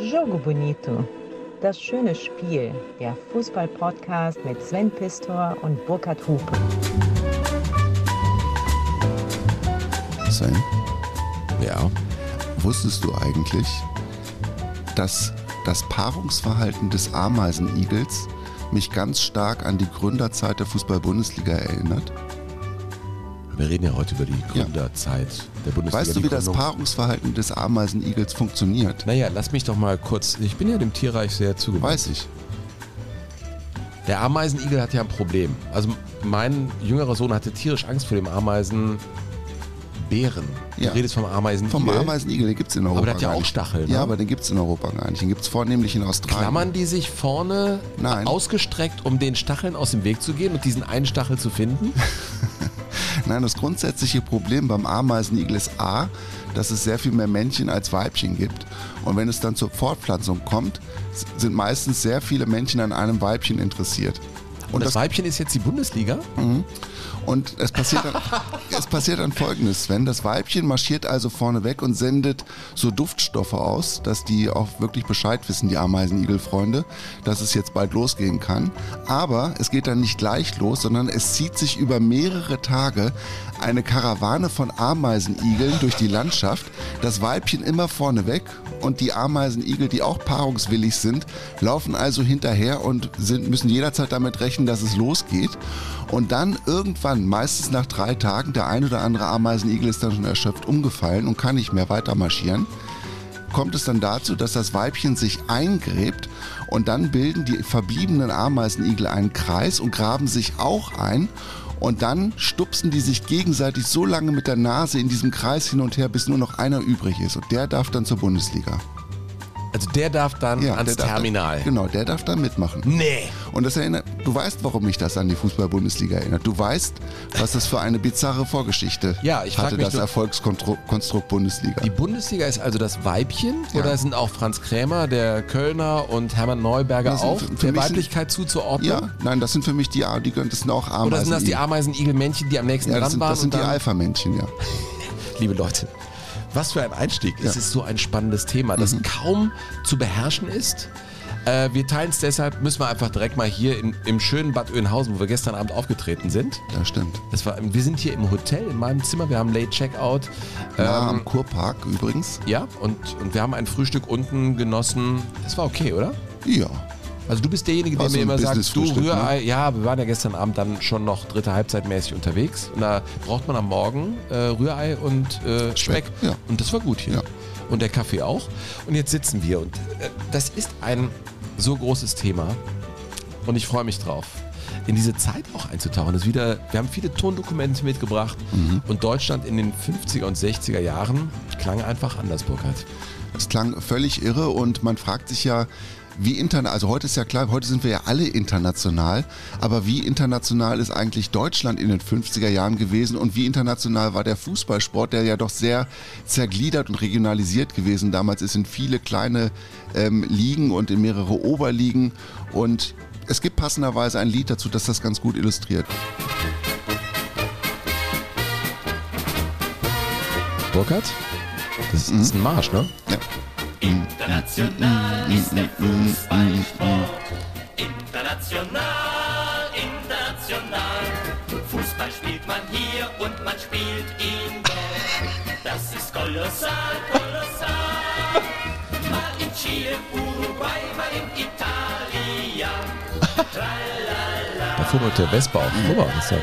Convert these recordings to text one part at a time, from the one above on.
Jogo Bonito. Das schöne Spiel. Der Fußball-Podcast mit Sven Pistor und Burkhard Hupe. Sven, Ja. wusstest du eigentlich, dass das Paarungsverhalten des Ameisenigels mich ganz stark an die Gründerzeit der Fußball-Bundesliga erinnert? Wir reden ja heute über die Gründerzeit der Bundesliga. Weißt du, wie das. Paarungsverhalten des Ameisenigels funktioniert? Naja, lass mich doch mal kurz. Ich bin ja dem Tierreich sehr zugewandt. Weiß ich. Der Ameisenigel hat ja ein Problem. Also mein jüngerer Sohn hatte tierisch Angst vor dem Ameisenbären. Ja. Du redest vom Ameisenigel. Vom Ameisenigel, den gibt es in Europa Aber der hat ja auch. Stacheln, Ja, ne? aber den gibt es in Europa gar nicht. Den gibt es vornehmlich in Australien. Klammern die sich vorne Nein. ausgestreckt, um den Stacheln aus dem Weg zu gehen und diesen einen Stachel zu finden? Nein, das grundsätzliche Problem beim Ameisenigel ist A, dass es sehr viel mehr Männchen als Weibchen gibt. Und wenn es dann zur Fortpflanzung kommt, sind meistens sehr viele Männchen an einem Weibchen interessiert. Und das, Weibchen ist jetzt die Bundesliga? Und es passiert, dann, es passiert dann folgendes, Sven. Das Weibchen marschiert also vorne weg und sendet so Duftstoffe aus, dass die auch wirklich Bescheid wissen, die Ameisenigelfreunde, dass es jetzt bald losgehen kann. Aber es geht dann nicht gleich los, sondern es zieht sich über mehrere Tage eine Karawane von Ameisenigeln durch die Landschaft. Das Weibchen immer vorne weg und die Ameisenigel, die auch paarungswillig sind, laufen also hinterher und sind, müssen jederzeit damit rechnen, dass es losgeht. Und dann irgendwann, meistens nach drei Tagen, der ein oder andere Ameisenigel ist dann schon erschöpft umgefallen und kann nicht mehr weiter marschieren, kommt es dann dazu, dass das Weibchen sich eingräbt und dann bilden die verbliebenen Ameisenigel einen Kreis und graben sich auch ein. Und dann stupsen die sich gegenseitig so lange mit der Nase in diesem Kreis hin und her, bis nur noch einer übrig ist. Und der darf dann zur Bundesliga. Also der darf dann Ja, ans Terminal. Dann, genau, der darf dann mitmachen. Nee. Und das erinnert, du weißt, warum mich das an die Fußball-Bundesliga erinnert. Du weißt, was das für eine bizarre Vorgeschichte Ja, ich hatte, das Erfolgskonstrukt Bundesliga. Die Bundesliga ist also das Weibchen Ja. oder sind auch Franz Krämer, der Kölner und Hermann Neuberger Das auch der mich sind- Weiblichkeit zuzuordnen? ja, nein, das sind für mich die, die das sind auch Ameisen. Oder sind das die Ameisenigelmännchen, die am nächsten Ja, dran sind, waren? das sind die Alpha-Männchen, ja. liebe Leute, was für ein Einstieg. Es Ja. Mhm. ist so ein spannendes Thema, das kaum zu beherrschen ist. Äh, wir teilen es deshalb, müssen wir einfach direkt mal hier in, im schönen Bad Oeynhausen, wo wir gestern Abend aufgetreten sind. Das stimmt. Das war, wir sind hier im Hotel, in meinem Zimmer, wir haben Late Checkout. Ähm, am Kurpark übrigens. ja, und, und wir haben ein Frühstück unten genossen. Das war okay, oder? Ja. Also du bist derjenige, der so mir immer sagt, du Business-Frühstück, ne? Rührei, ja, wir waren ja gestern Abend dann schon noch dritte Halbzeit mäßig unterwegs. Und da braucht man am Morgen äh, Rührei und äh, Speck. Speck, ja. Und das war gut hier. Ja. Und der Kaffee auch. Und jetzt sitzen wir und äh, das ist ein so großes Thema. Und ich freue mich drauf. In diese Zeit auch einzutauchen. Das wieder, wir haben viele Tondokumente mitgebracht Mhm. und Deutschland in den 50er und 60er Jahren klang einfach anders, Burkhard. Es klang völlig irre und man fragt sich ja, wie international, also heute ist ja klar, heute sind wir ja alle international, aber wie international ist eigentlich Deutschland in den 50er Jahren gewesen und wie international war der Fußballsport, der ja doch sehr zergliedert und regionalisiert gewesen damals ist in viele kleine ähm, Ligen und in mehrere Oberligen und es gibt passenderweise ein Lied dazu, das das ganz gut illustriert. Burkhard? Das ist ein Marsch, ne? Ja. International ist der Fußballsport. International, international. Fußball spielt man hier und man spielt ihn dort. Das ist kolossal, kolossal. Mal in Chile, Uruguay, mal in Italien. Tralala. Da mit der Vespa auf. Guck mal, ist ja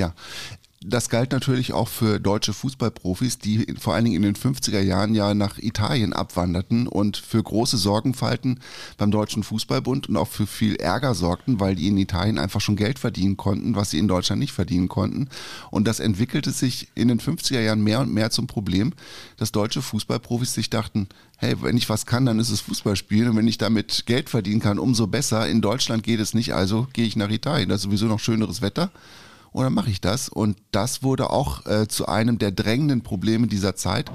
Ja, das galt natürlich auch für deutsche Fußballprofis, die vor allen Dingen in den 50er Jahren ja nach Italien abwanderten und für große Sorgenfalten beim Deutschen Fußballbund und auch für viel Ärger sorgten, weil die in Italien einfach schon Geld verdienen konnten, was sie in Deutschland nicht verdienen konnten. Und das entwickelte sich in den 50er Jahren mehr und mehr zum Problem, dass deutsche Fußballprofis sich dachten, hey, wenn ich was kann, dann ist es Fußballspielen und wenn ich damit Geld verdienen kann, umso besser. In Deutschland geht es nicht, also gehe ich nach Italien. Da ist sowieso noch schöneres Wetter und dann mache ich das. Und das wurde auch äh, zu einem der drängenden Probleme dieser Zeit.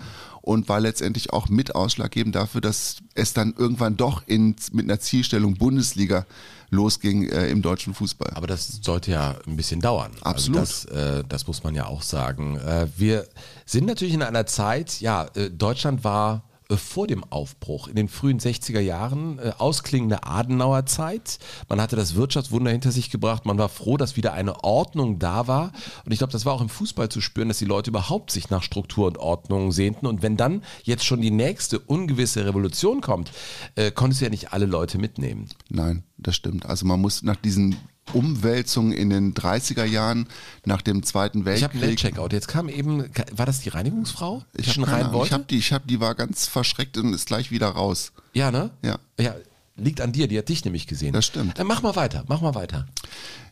und war letztendlich auch mit ausschlaggebend dafür, dass es dann irgendwann doch in, mit einer Zielstellung Bundesliga losging äh, im deutschen Fußball. Aber das sollte ja ein bisschen dauern. Absolut. Also das, äh, das muss man ja auch sagen. Äh, wir sind natürlich in einer Zeit, ja, äh, Deutschland war vor dem Aufbruch in den frühen 60er Jahren, äh, ausklingende Adenauer Zeit. Man hatte das Wirtschaftswunder hinter sich gebracht. Man war froh, dass wieder eine Ordnung da war. Und ich glaube, das war auch im Fußball zu spüren, dass die Leute überhaupt sich nach Struktur und Ordnung sehnten. Und wenn dann jetzt schon die nächste ungewisse Revolution kommt, äh, konntest du ja nicht alle Leute mitnehmen. Nein, das stimmt. Also man muss nach diesen Umwälzungen in den 30er Jahren, nach dem Zweiten Ich habe einen Weltkrieg. Checkout. Jetzt kam eben, war das die Reinigungsfrau? die Ich schon habe rein ich wollte? hab die, ich hab, die war ganz verschreckt und ist gleich wieder raus. ja, ne? Ja. Ja, liegt an dir, die hat dich nämlich gesehen. Das stimmt. Dann mach mal weiter, mach mal weiter.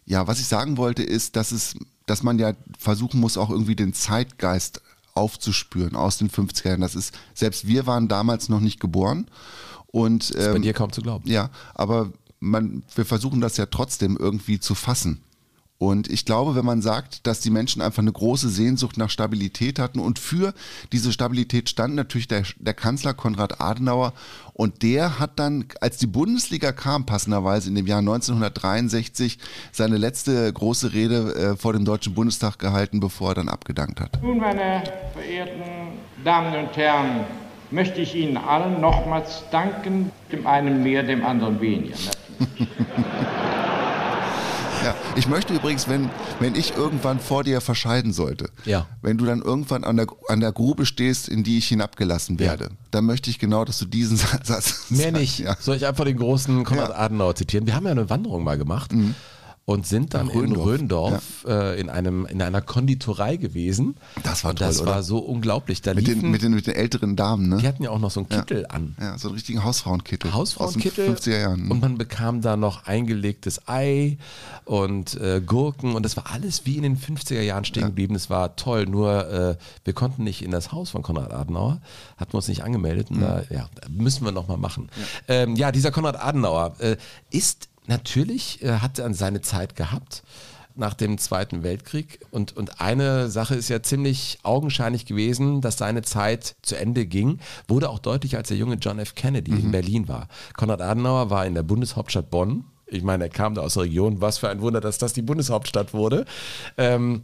Ja, was ich sagen wollte, ist, dass es, dass man ja versuchen muss, auch irgendwie den Zeitgeist aufzuspüren aus den 50er Jahren. Das ist, selbst wir waren damals noch nicht geboren. Und Ist bei ähm, dir kaum zu glauben. ja, aber man, wir versuchen das ja trotzdem irgendwie zu fassen. Und ich glaube, wenn man sagt, dass die Menschen einfach eine große Sehnsucht nach Stabilität hatten und für diese Stabilität stand natürlich der, der Kanzler Konrad Adenauer und der hat dann, als die Bundesliga kam, passenderweise in dem Jahr 1963, seine letzte große Rede äh, vor dem Deutschen Bundestag gehalten, bevor er dann abgedankt hat. Nun, meine verehrten Damen und Herren, möchte ich Ihnen allen nochmals danken, dem einen mehr, dem anderen weniger. Ja, ich möchte übrigens, wenn, wenn ich irgendwann vor dir verscheiden sollte, Ja. wenn du dann irgendwann an der, an der Grube stehst, in die ich hinabgelassen werde, dann möchte ich genau, dass du diesen Satz Mehr nicht. Ja. Soll ich einfach den großen Konrad Ja. Adenauer zitieren? Wir haben ja eine Wanderung mal gemacht und sind dann Röndorf. in Röndorf äh, in, einem, in einer Konditorei gewesen. Das war und das toll, war oder? so unglaublich. Da Mit, liefen, den, mit, den, mit den älteren Damen, ne? die hatten ja auch noch so einen Kittel an. Ja, so einen richtigen Hausfrauenkittel. Hausfrauenkittel Aus den 50er Jahren. und man bekam da noch eingelegtes Ei und äh, Gurken und das war alles wie in den 50er Jahren stehen geblieben. Es war toll, nur äh, wir konnten nicht in das Haus von Konrad Adenauer, hatten wir uns nicht angemeldet und da, ja, müssen wir nochmal machen. Ja. Ähm, ja, dieser Konrad Adenauer äh, ist natürlich, äh, hat er seine Zeit gehabt nach dem Zweiten Weltkrieg. Und, und eine Sache ist ja ziemlich augenscheinlich gewesen, dass seine Zeit zu Ende ging. Wurde auch deutlich, als der junge John F. Kennedy in Berlin war. Konrad Adenauer war in der Bundeshauptstadt Bonn. Ich meine, er kam da aus der Region. Was für ein Wunder, dass das die Bundeshauptstadt wurde. Ähm,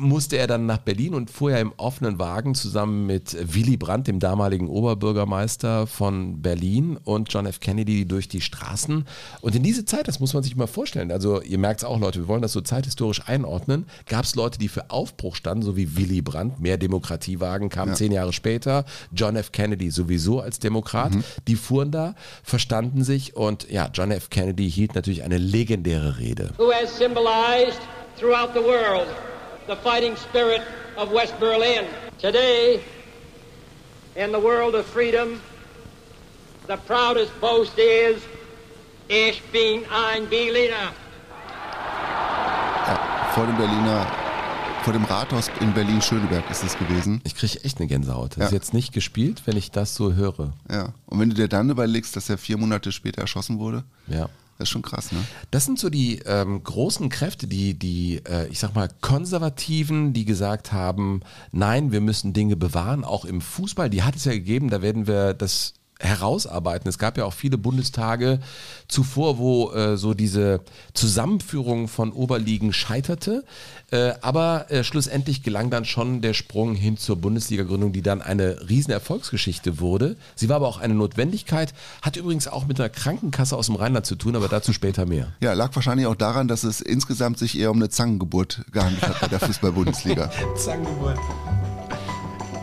musste er dann nach Berlin und fuhr ja im offenen Wagen zusammen mit Willy Brandt, dem damaligen Oberbürgermeister von Berlin und John F. Kennedy durch die Straßen. Und in diese Zeit, das muss man sich mal vorstellen, also ihr merkt es auch Leute, wir wollen das so zeithistorisch einordnen, gab es Leute, die für Aufbruch standen, so wie Willy Brandt, mehr Demokratiewagen, kam zehn Jahre später, John F. Kennedy sowieso als Demokrat, die fuhren da, verstanden sich und ja, John F. Kennedy hielt natürlich eine legendäre Rede. who has symbolized throughout the world the fighting spirit of West Berlin. Today, in the world of freedom, the proudest boast is, Ich bin ein Berliner. ja, vor dem Berliner, vor dem Rathaus in Berlin-Schöneberg ist es gewesen. Ich kriege echt eine Gänsehaut. Das Ja. ist jetzt nicht gespielt, wenn ich das so höre. Ja. Und wenn du dir dann überlegst, dass er vier Monate später erschossen wurde, Ja. Das ist schon krass, ne? Das sind so die ähm, großen Kräfte, die, die äh, ich sag mal, Konservativen, die gesagt haben, nein, wir müssen Dinge bewahren, auch im Fußball. Die hat es ja gegeben, da werden wir das herausarbeiten. Es gab ja auch viele Bundestage zuvor, wo äh, so diese Zusammenführung von Oberligen scheiterte. Äh, aber äh, schlussendlich gelang dann schon der Sprung hin zur Bundesliga-Gründung, die dann eine riesen Erfolgsgeschichte wurde. Sie war aber auch eine Notwendigkeit, hat übrigens auch mit einer Krankenkasse aus dem Rheinland zu tun, aber dazu später mehr. Ja, lag wahrscheinlich auch daran, dass es insgesamt sich eher um eine Zangengeburt gehandelt hat bei der Fußball-Bundesliga. Zangengeburt.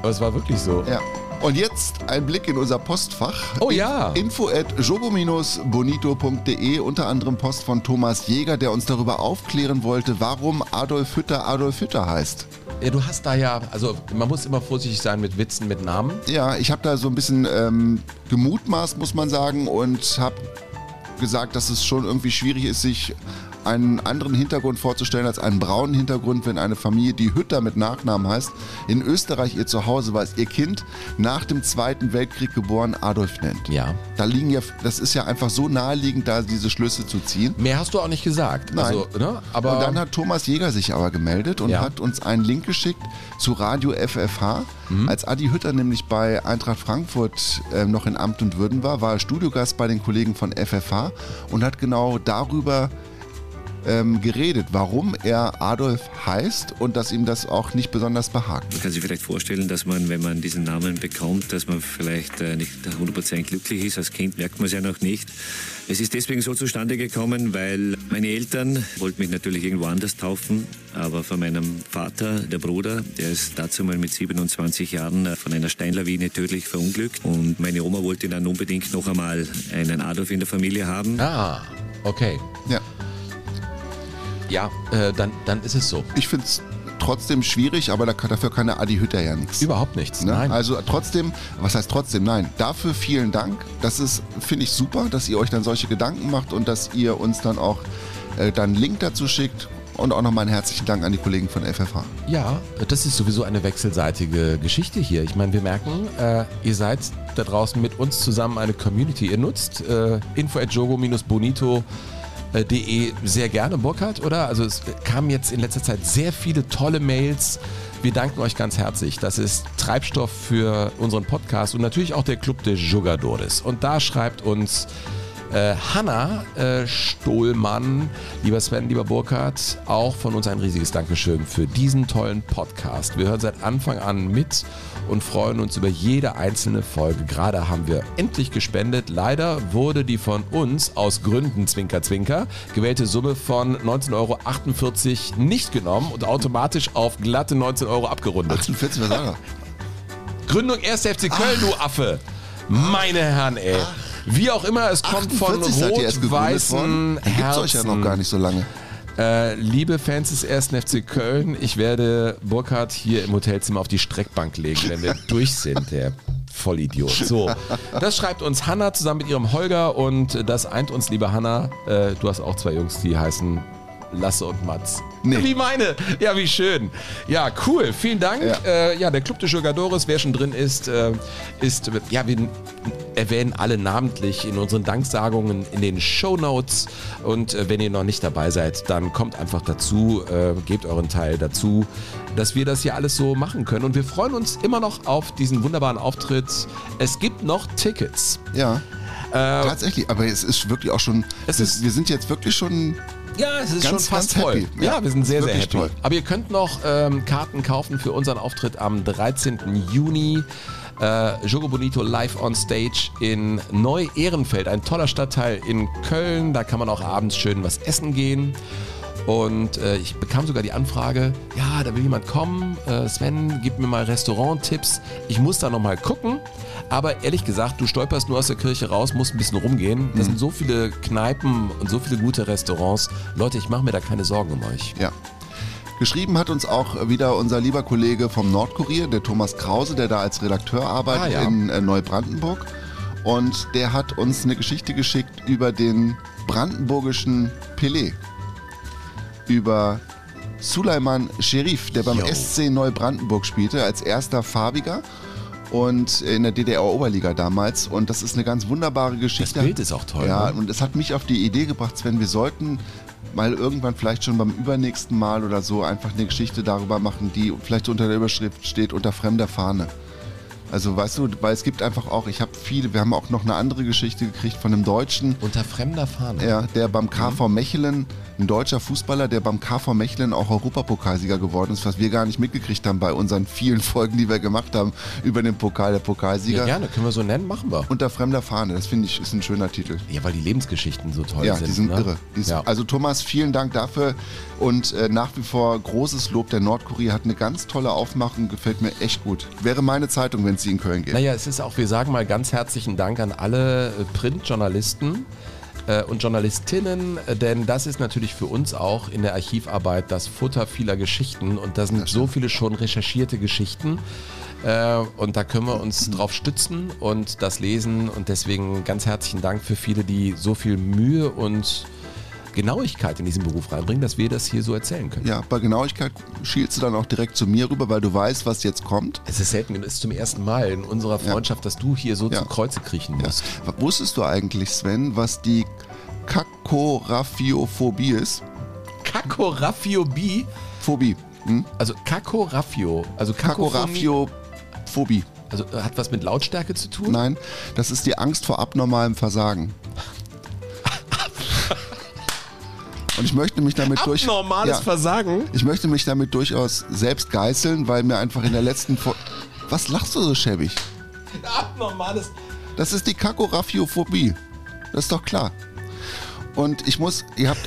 Aber es war wirklich so. Ja. Und jetzt ein Blick in unser Postfach. Oh ja. Info at jogo-bonito.de, unter anderem Post von Thomas Jäger, der uns darüber aufklären wollte, warum Adolf Hütter Adolf Hütter heißt. Ja, du hast da ja, also man muss immer vorsichtig sein mit Witzen, mit Namen. Ja, ich habe da so ein bisschen ähm, gemutmaßt, muss man sagen, und habe gesagt, dass es schon irgendwie schwierig ist, sich einen anderen Hintergrund vorzustellen als einen braunen Hintergrund, wenn eine Familie, die Hütter mit Nachnamen heißt, in Österreich ihr Zuhause war, ihr Kind nach dem Zweiten Weltkrieg geboren Adolf nennt. Ja. Da liegen ja, das ist ja einfach so naheliegend, da diese Schlüsse zu ziehen. Mehr hast du auch nicht gesagt. Nein. Also, ne? Aber und dann hat Thomas Jäger sich aber gemeldet und Ja. hat uns einen Link geschickt zu Radio FFH. Mhm. Als Adi Hütter nämlich bei Eintracht Frankfurt äh, noch in Amt und Würden war, war er Studiogast bei den Kollegen von FFH und hat genau darüber ähm, geredet, warum er Adolf heißt und dass ihm das auch nicht besonders behagt. Man kann sich vielleicht vorstellen, dass man, wenn man diesen Namen bekommt, dass man vielleicht äh, nicht 100% glücklich ist. Als Kind merkt man es ja noch nicht. Es ist deswegen so zustande gekommen, weil meine Eltern wollten mich natürlich irgendwo anders taufen, aber von meinem Vater, der Bruder, der ist dazu mal mit 27 Jahren äh, von einer Steinlawine tödlich verunglückt und meine Oma wollte dann unbedingt noch einmal einen Adolf in der Familie haben. Ah, okay. Ja. Ja, äh, dann, dann ist es so. Ich finde es trotzdem schwierig, aber da kann, dafür kann der Adi Hütter ja nichts. Überhaupt nichts. Ne? Nein. Also trotzdem, was heißt trotzdem? Nein, dafür vielen Dank. Das ist, finde ich, super, dass ihr euch dann solche Gedanken macht und dass ihr uns dann auch äh, dann einen Link dazu schickt. Und auch nochmal einen herzlichen Dank an die Kollegen von FFH. Ja, das ist sowieso eine wechselseitige Geschichte hier. Ich meine, wir merken, äh, ihr seid da draußen mit uns zusammen eine Community. Ihr nutzt äh, info at jogo-bonito de sehr gerne, Burkhard, oder? Also es kamen jetzt in letzter Zeit sehr viele tolle Mails. Wir danken euch ganz herzlich. Das ist Treibstoff für unseren Podcast und natürlich auch der Club de Jugadores. Und da schreibt uns äh, Hanna äh, Stohlmann, lieber Sven, lieber Burkhard, auch von uns ein riesiges Dankeschön für diesen tollen Podcast. Wir hören seit Anfang an mit und freuen uns über jede einzelne Folge. Gerade haben wir endlich gespendet. Leider wurde die von uns aus Gründen Zwinker Zwinker gewählte Summe von 19,48 Euro nicht genommen und automatisch auf glatte 19 Euro abgerundet. 48, was war? Gründung 1. FC Köln, du Affe. Meine Herren, ey. Wie auch immer, es kommt von 48 seid ihr erst gegründet worden? rot-weißen Dann gibt's euch ja noch Herzen. gar nicht so lange. Äh, liebe Fans des 1. FC Köln, ich werde Burkhard hier im Hotelzimmer auf die Streckbank legen, wenn wir durch sind, der Vollidiot. So, das schreibt uns Hanna zusammen mit ihrem Holger und das eint uns, liebe Hanna. Äh, du hast auch zwei Jungs, die heißen Lasse und Mats. Nee. Wie meine. Ja, wie schön. Ja, cool. Vielen Dank. Ja. Äh, ja, der Club de Jugadores, wer schon drin ist, äh, ist, ja, wir erwähnen alle namentlich in unseren Danksagungen in den Show Notes. Und äh, wenn ihr noch nicht dabei seid, dann kommt einfach dazu, äh, gebt euren Teil dazu, dass wir das hier alles so machen können. Und wir freuen uns immer noch auf diesen wunderbaren Auftritt. Es gibt noch Tickets. Ja. Tatsächlich, aber es ist wirklich auch schon. Äh, Es ist- wir sind jetzt wirklich schon. Ja, es ist Ganz, schon fast voll. happy. Ja, Ja, wir sind sehr, sehr happy. toll. Aber ihr könnt noch ähm, Karten kaufen für unseren Auftritt am 13. Juni. Äh, Jogo Bonito live on stage in Neu-Ehrenfeld, ein toller Stadtteil in Köln. Da kann man auch abends schön was essen gehen. Und äh, ich bekam sogar die Anfrage, ja, da will jemand kommen. Äh, Sven, gib mir mal Restaurant-Tipps. Ich muss da nochmal gucken. Aber ehrlich gesagt, du stolperst nur aus der Kirche raus, musst ein bisschen rumgehen. Das sind so viele Kneipen und so viele gute Restaurants. Leute, ich mache mir da keine Sorgen um euch. Ja. Geschrieben hat uns auch wieder unser lieber Kollege vom Nordkurier, der Thomas Krause, der da als Redakteur arbeitet Ah, ja. in äh, Neubrandenburg. Und der hat uns eine Geschichte geschickt über den brandenburgischen Pelé. Über Suleiman Sherif, der beim Yo. SC Neubrandenburg spielte, als erster Farbiger. Und in der DDR-Oberliga damals. Und das ist eine ganz wunderbare Geschichte. Das Bild ist auch toll, Ja, ne? und es hat mich auf die Idee gebracht, Sven, wir sollten mal irgendwann vielleicht schon beim übernächsten Mal oder so einfach eine Geschichte darüber machen, die vielleicht unter der Überschrift steht, unter fremder Fahne. Also weißt du, weil es gibt einfach auch, ich habe viele, wir haben auch noch eine andere Geschichte gekriegt von einem Deutschen, Unter fremder Fahne. ja, der beim KV Mechelen, ein deutscher Fußballer, der beim KV Mechelen auch Europapokalsieger geworden ist, was wir gar nicht mitgekriegt haben bei unseren vielen Folgen, die wir gemacht haben über den Pokal der Ja, Pokalsieger. gerne, können wir so nennen, machen wir. Unter fremder Fahne, das finde ich ist ein schöner Titel. Ja, weil die Lebensgeschichten so toll Ja, sind. die sind ne? irre. Die ja. Also Thomas, vielen Dank dafür und äh, nach wie vor großes Lob. Der Nordkurier hat eine ganz tolle Aufmachung, gefällt mir echt gut. Wäre meine Zeitung, wenn es sie in Köln gibt. Naja, es ist auch, wir sagen mal ganz herzlichen Dank an alle äh, Printjournalisten äh, und Journalistinnen, äh, denn das ist natürlich für uns auch in der Archivarbeit das Futter vieler Geschichten und da sind so viele schon recherchierte Geschichten. Äh, und da können wir uns drauf stützen und das lesen und deswegen ganz herzlichen Dank für viele, die so viel Mühe und Genauigkeit in diesen Beruf reinbringen, dass wir das hier so erzählen können. Ja, bei Genauigkeit schielst du dann auch direkt zu mir rüber, weil du weißt, was jetzt kommt. Es ist selten, es ist zum ersten Mal in unserer Freundschaft, dass du hier so Ja. zu Kreuze kriechen Ja. musst. Wusstest du eigentlich, Sven, was die Kakorafiophobie ist? Kakoraphobie, Phobie. Hm? also Kakoraphio, also Kakophonie, Kakorafiophobie. also hat was mit Lautstärke zu tun? Nein, das ist die Angst vor abnormalem Versagen. Und ich möchte mich damit durch. Abnormales Ja. Versagen? Ich möchte mich damit durchaus selbst geißeln, weil mir einfach in der letzten Fo Was lachst du so schäbig? Abnormales. Das ist die Kakorafiophobie. Das ist doch klar. Und ich muss, ihr habt,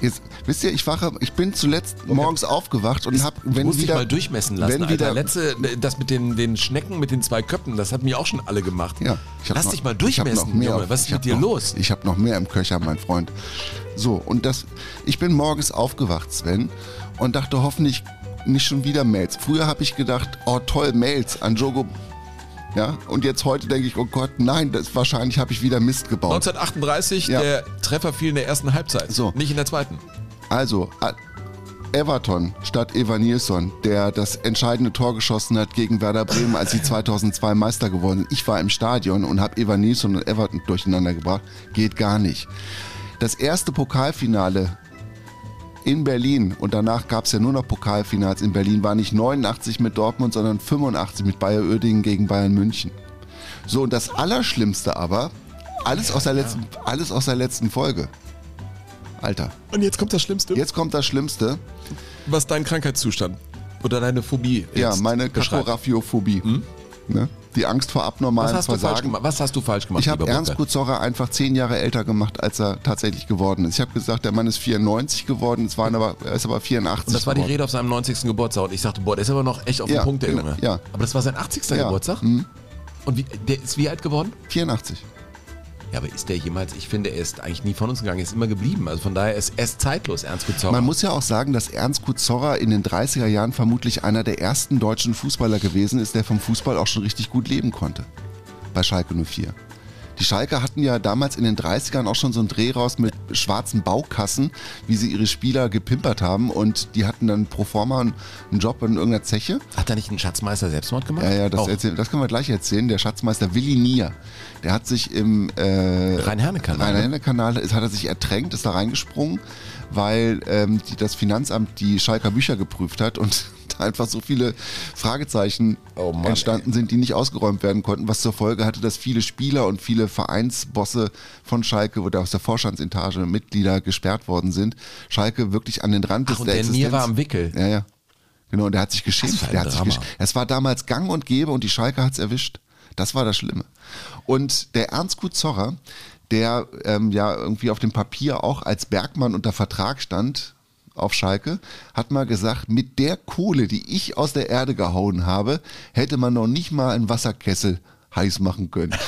jetzt, wisst ihr, ich wache, ich bin zuletzt morgens aufgewacht und habe, Du wenn musst dich wieder, mal durchmessen lassen, wenn Alter. wieder, Letzte, das mit den, den Schnecken mit den zwei Köpfen, das hatten mir auch schon alle gemacht. ja, Lass noch- dich mal durchmessen, mehr Junge. auf- Was ist mit dir noch, los? Ich habe noch mehr im Köcher, mein Freund. So, und das, ich bin morgens aufgewacht, Sven, und dachte hoffentlich nicht schon wieder Mails. Früher habe ich gedacht, oh toll, Mails an Jogo. Ja, und jetzt heute denke ich, oh Gott, nein, das, wahrscheinlich habe ich wieder Mist gebaut. 1938, Ja. der Treffer fiel in der ersten Halbzeit. So. Nicht in der zweiten. Also, Everton statt Eva Nilsson, der das entscheidende Tor geschossen hat gegen Werder Bremen, als sie 2002 Meister geworden sind. Ich war im Stadion und habe Eva Nilsson und Everton durcheinander gebracht. Geht gar nicht. Das erste Pokalfinale in Berlin und danach gab es ja nur noch Pokalfinals in Berlin, war nicht 89 mit Dortmund, sondern 85 mit Bayer Oerdingen gegen Bayern München. So, und das Allerschlimmste aber, alles aus der letzten, alles aus der letzten Folge. Alter, Und jetzt kommt das Schlimmste. jetzt kommt das Schlimmste. Was dein Krankheitszustand oder deine Phobie Ja, jetzt meine. Kakorafiophobie. Ne? Die Angst vor Was du falsch Versagen. Was hast du falsch gemacht, Ich habe Ernst? Kuzorra einfach zehn Jahre älter gemacht, als er tatsächlich geworden ist. Ich habe gesagt, der Mann ist 94 geworden, es waren aber, er ist aber 84 Und das war die geworden. Rede auf seinem 90. Geburtstag. Und ich sagte, boah, der ist aber noch echt auf Ja, dem Punkt, der genau, Junge. ja. Aber das war sein 80. Ja, Geburtstag? mhm. Und wie, der ist wie alt geworden? 84. Ja, aber ist der jemals, ich finde, er ist eigentlich nie von uns gegangen, er ist immer geblieben. Also von daher ist er ist zeitlos, Ernst Kuzorra. Man muss ja auch sagen, dass Ernst Kuzorra in den 30er Jahren vermutlich einer der ersten deutschen Fußballer gewesen ist, der vom Fußball auch schon richtig gut leben konnte. Bei Schalke 04. Die Schalke hatten ja damals in den 30ern auch schon so einen Dreh raus mit schwarzen Baukassen, wie sie ihre Spieler gepimpert haben und die hatten dann pro forma einen Job in irgendeiner Zeche. Hat er nicht einen Schatzmeister Selbstmord gemacht? Ja, ja, das, Auch. erzähl, das können wir gleich erzählen. Der Schatzmeister Willi Nier, der hat sich im äh, Rhein-Herne-Kanal, ne? Rhein-Herne-Kanal ist- hat er sich ertränkt, ist da reingesprungen, weil ähm, die, das Finanzamt die Schalker Bücher geprüft hat und da einfach so viele Fragezeichen Oh Mann, entstanden sind, die nicht ausgeräumt werden konnten, was zur Folge hatte, dass viele Spieler und viele Vereinsbosse von Schalke oder aus der Vorstandsetage Mitglieder gesperrt worden sind. Schalke wirklich an den Rand des Ach, und der der Nier Existenz. war am Wickel. Ja, ja. Genau, und der hat sich geschämt. Der hat sich Drama. es war damals gang und gäbe und die Schalke hat's erwischt. Das war das Schlimme. Und der Ernst Kuzorra, der ähm, ja irgendwie auf dem Papier auch als Bergmann unter Vertrag stand auf Schalke, hat mal gesagt, mit der Kohle, die ich aus der Erde gehauen habe, hätte man noch nicht mal einen Wasserkessel heiß machen können.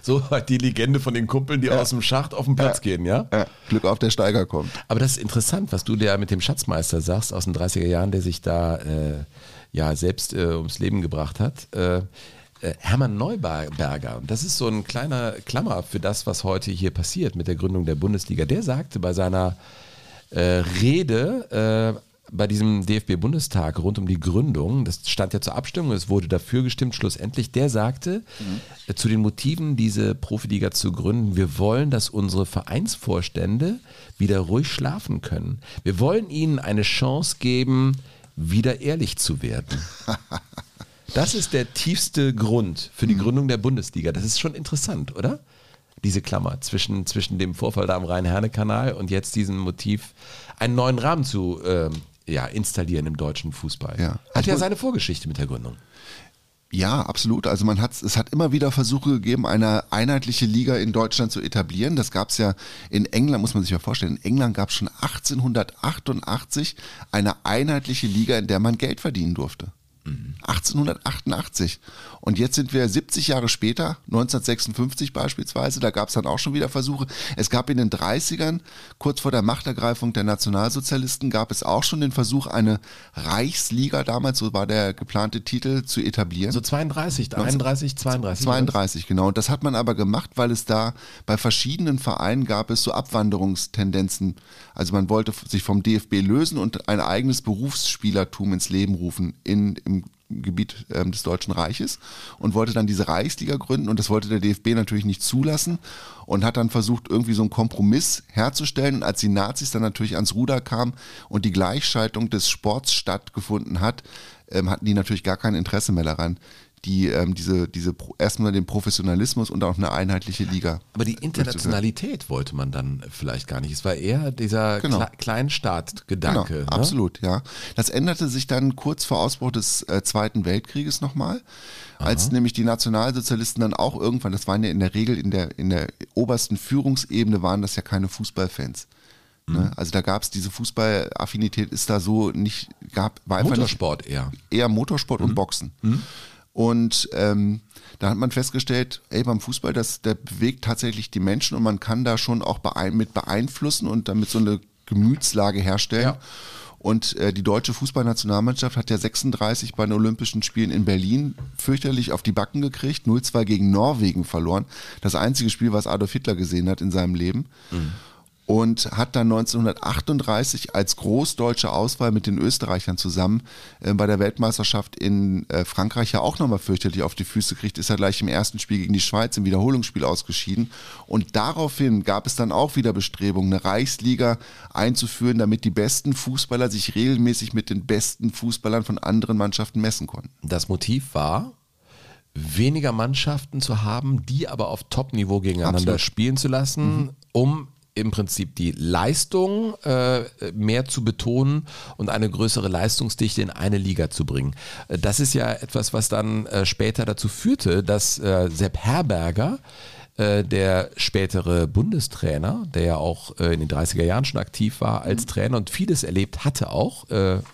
So hat die Legende von den Kumpeln, die aus dem Schacht auf den Platz gehen, ja? Ja, Glück auf der Steiger kommt. Aber das ist interessant, was du der mit dem Schatzmeister sagst aus den 30er Jahren, der sich da äh, ja selbst äh, ums Leben gebracht hat. Äh, äh, Hermann Neuberger, und das ist so ein kleiner Klammer für das, was heute hier passiert mit der Gründung der Bundesliga, der sagte bei seiner äh, Rede äh, bei diesem DFB-Bundestag rund um die Gründung, das stand ja zur Abstimmung, es wurde dafür gestimmt, schlussendlich, der sagte äh, zu den Motiven, diese Profiliga zu gründen, wir wollen, dass unsere Vereinsvorstände wieder ruhig schlafen können. Wir wollen ihnen eine Chance geben, wieder ehrlich zu werden. Das ist der tiefste Grund für die Gründung der Bundesliga. Das ist schon interessant, oder? Diese Klammer zwischen, zwischen dem Vorfall da am Rhein-Herne-Kanal und jetzt diesem Motiv, einen neuen Rahmen zu ähm, ja, installieren im deutschen Fußball. Ja. Hat Ich ja seine Vorgeschichte mit der Gründung. Ja, absolut. Also man hat es hat immer wieder Versuche gegeben, eine einheitliche Liga in Deutschland zu etablieren. Das gab es ja in England, muss man sich mal vorstellen. In England gab es schon 1888 eine einheitliche Liga, in der man Geld verdienen durfte. 1888. Und jetzt sind wir 70 Jahre später, 1956 beispielsweise, da gab es dann auch schon wieder Versuche. Es gab in den 30ern, kurz vor der Machtergreifung der Nationalsozialisten, gab es auch schon den Versuch, eine Reichsliga damals, so war der geplante Titel, zu etablieren. So 32, 31, 32. 32, genau. Und das hat man aber gemacht, weil es da bei verschiedenen Vereinen gab es so Abwanderungstendenzen. Also man wollte sich vom DFB lösen und ein eigenes Berufsspielertum ins Leben rufen in, im Gebiet ähm, des Deutschen Reiches und wollte dann diese Reichsliga gründen und das wollte der DFB natürlich nicht zulassen und hat dann versucht, irgendwie so einen Kompromiss herzustellen. Und als die Nazis dann natürlich ans Ruder kamen und die Gleichschaltung des Sports stattgefunden hat, ähm, hatten die natürlich gar kein Interesse mehr daran, die ähm, diese, diese erstmal den Professionalismus und auch eine einheitliche Liga. Aber die. Internationalität wollte man dann vielleicht gar nicht. Es war eher dieser Genau. Kle Kleinstaat-Gedanke. Genau, ne? absolut, ja. Das änderte sich dann kurz vor Ausbruch des äh, Zweiten Weltkrieges nochmal, als nämlich die Nationalsozialisten dann auch irgendwann, das waren ja in der Regel in der, in der obersten Führungsebene, waren das ja keine Fußballfans. Mhm. Ne? Also da gab es diese Fußballaffinität, ist da so nicht, gab, war einfach nicht, Motorsport eher. eher Motorsport Mhm. und Boxen. Und ähm, da hat man festgestellt, ey, beim Fußball, das, der bewegt tatsächlich die Menschen und man kann da schon auch beein mit beeinflussen und damit so eine Gemütslage herstellen. Ja. Und äh, die deutsche Fußballnationalmannschaft hat ja 36 bei den Olympischen Spielen in Berlin fürchterlich auf die Backen gekriegt, 0-2 gegen Norwegen verloren. Das einzige Spiel, was Adolf Hitler gesehen hat in seinem Leben und hat dann 1938 als großdeutsche Auswahl mit den Österreichern zusammen äh, bei der Weltmeisterschaft in äh, Frankreich ja auch nochmal fürchterlich auf die Füße gekriegt, ist er gleich im ersten Spiel gegen die Schweiz im Wiederholungsspiel ausgeschieden. Und daraufhin gab es dann auch wieder Bestrebungen, eine Reichsliga einzuführen, damit die besten Fußballer sich regelmäßig mit den besten Fußballern von anderen Mannschaften messen konnten. Das Motiv war, weniger Mannschaften zu haben, die aber auf Top-Niveau gegeneinander Absolut. spielen zu lassen, um im Prinzip die Leistung äh, mehr zu betonen und eine größere Leistungsdichte in eine Liga zu bringen. Äh, Das ist ja etwas, was dann äh, später dazu führte, dass äh, Sepp Herberger äh, der spätere Bundestrainer, der ja auch äh, in den 30er Jahren schon aktiv war als Trainer und vieles erlebt hatte auch,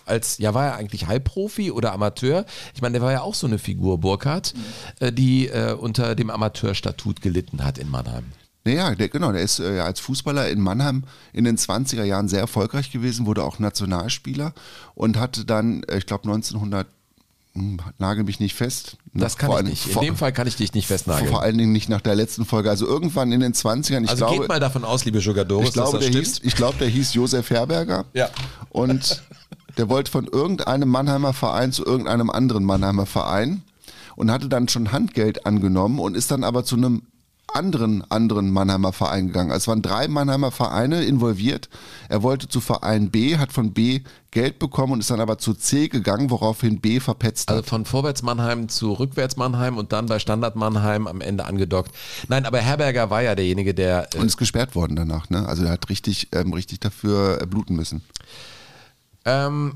als, ja, war er eigentlich Halbprofi oder Amateur? Ich meine, der war ja auch so eine Figur, Burkhardt, äh, die unter dem Amateurstatut gelitten hat in Mannheim. Naja, der, genau, der ist äh, als Fußballer in Mannheim in den 20er Jahren sehr erfolgreich gewesen, wurde auch Nationalspieler und hatte dann, äh, ich glaube 1900, hm, nagel mich nicht fest. Das kann vor ich nicht. In Vor, dem Fall kann ich dich nicht festnageln. vor allen Dingen nicht nach der letzten Folge. Also irgendwann in den 20ern, ich also glaube, geht mal davon aus, liebe Jogadores, ich glaube, dass das der stimmt. hieß, ich glaube, der hieß Josef Herberger. Ja. Und der wollte von irgendeinem Mannheimer Verein zu irgendeinem anderen Mannheimer Verein und hatte dann schon Handgeld angenommen und ist dann aber zu einem anderen, anderen Mannheimer Verein gegangen. Also es waren drei Mannheimer Vereine involviert. Er wollte zu Verein B, hat von B Geld bekommen und ist dann aber zu C gegangen, woraufhin B verpetzt Also hat. von Vorwärts Mannheim zu Rückwärts Mannheim und dann bei Standard Mannheim am Ende angedockt. Nein, aber Herberger war ja derjenige, der äh, und ist gesperrt worden danach. Ne? Also er hat richtig, ähm, richtig dafür äh, bluten müssen. Ähm,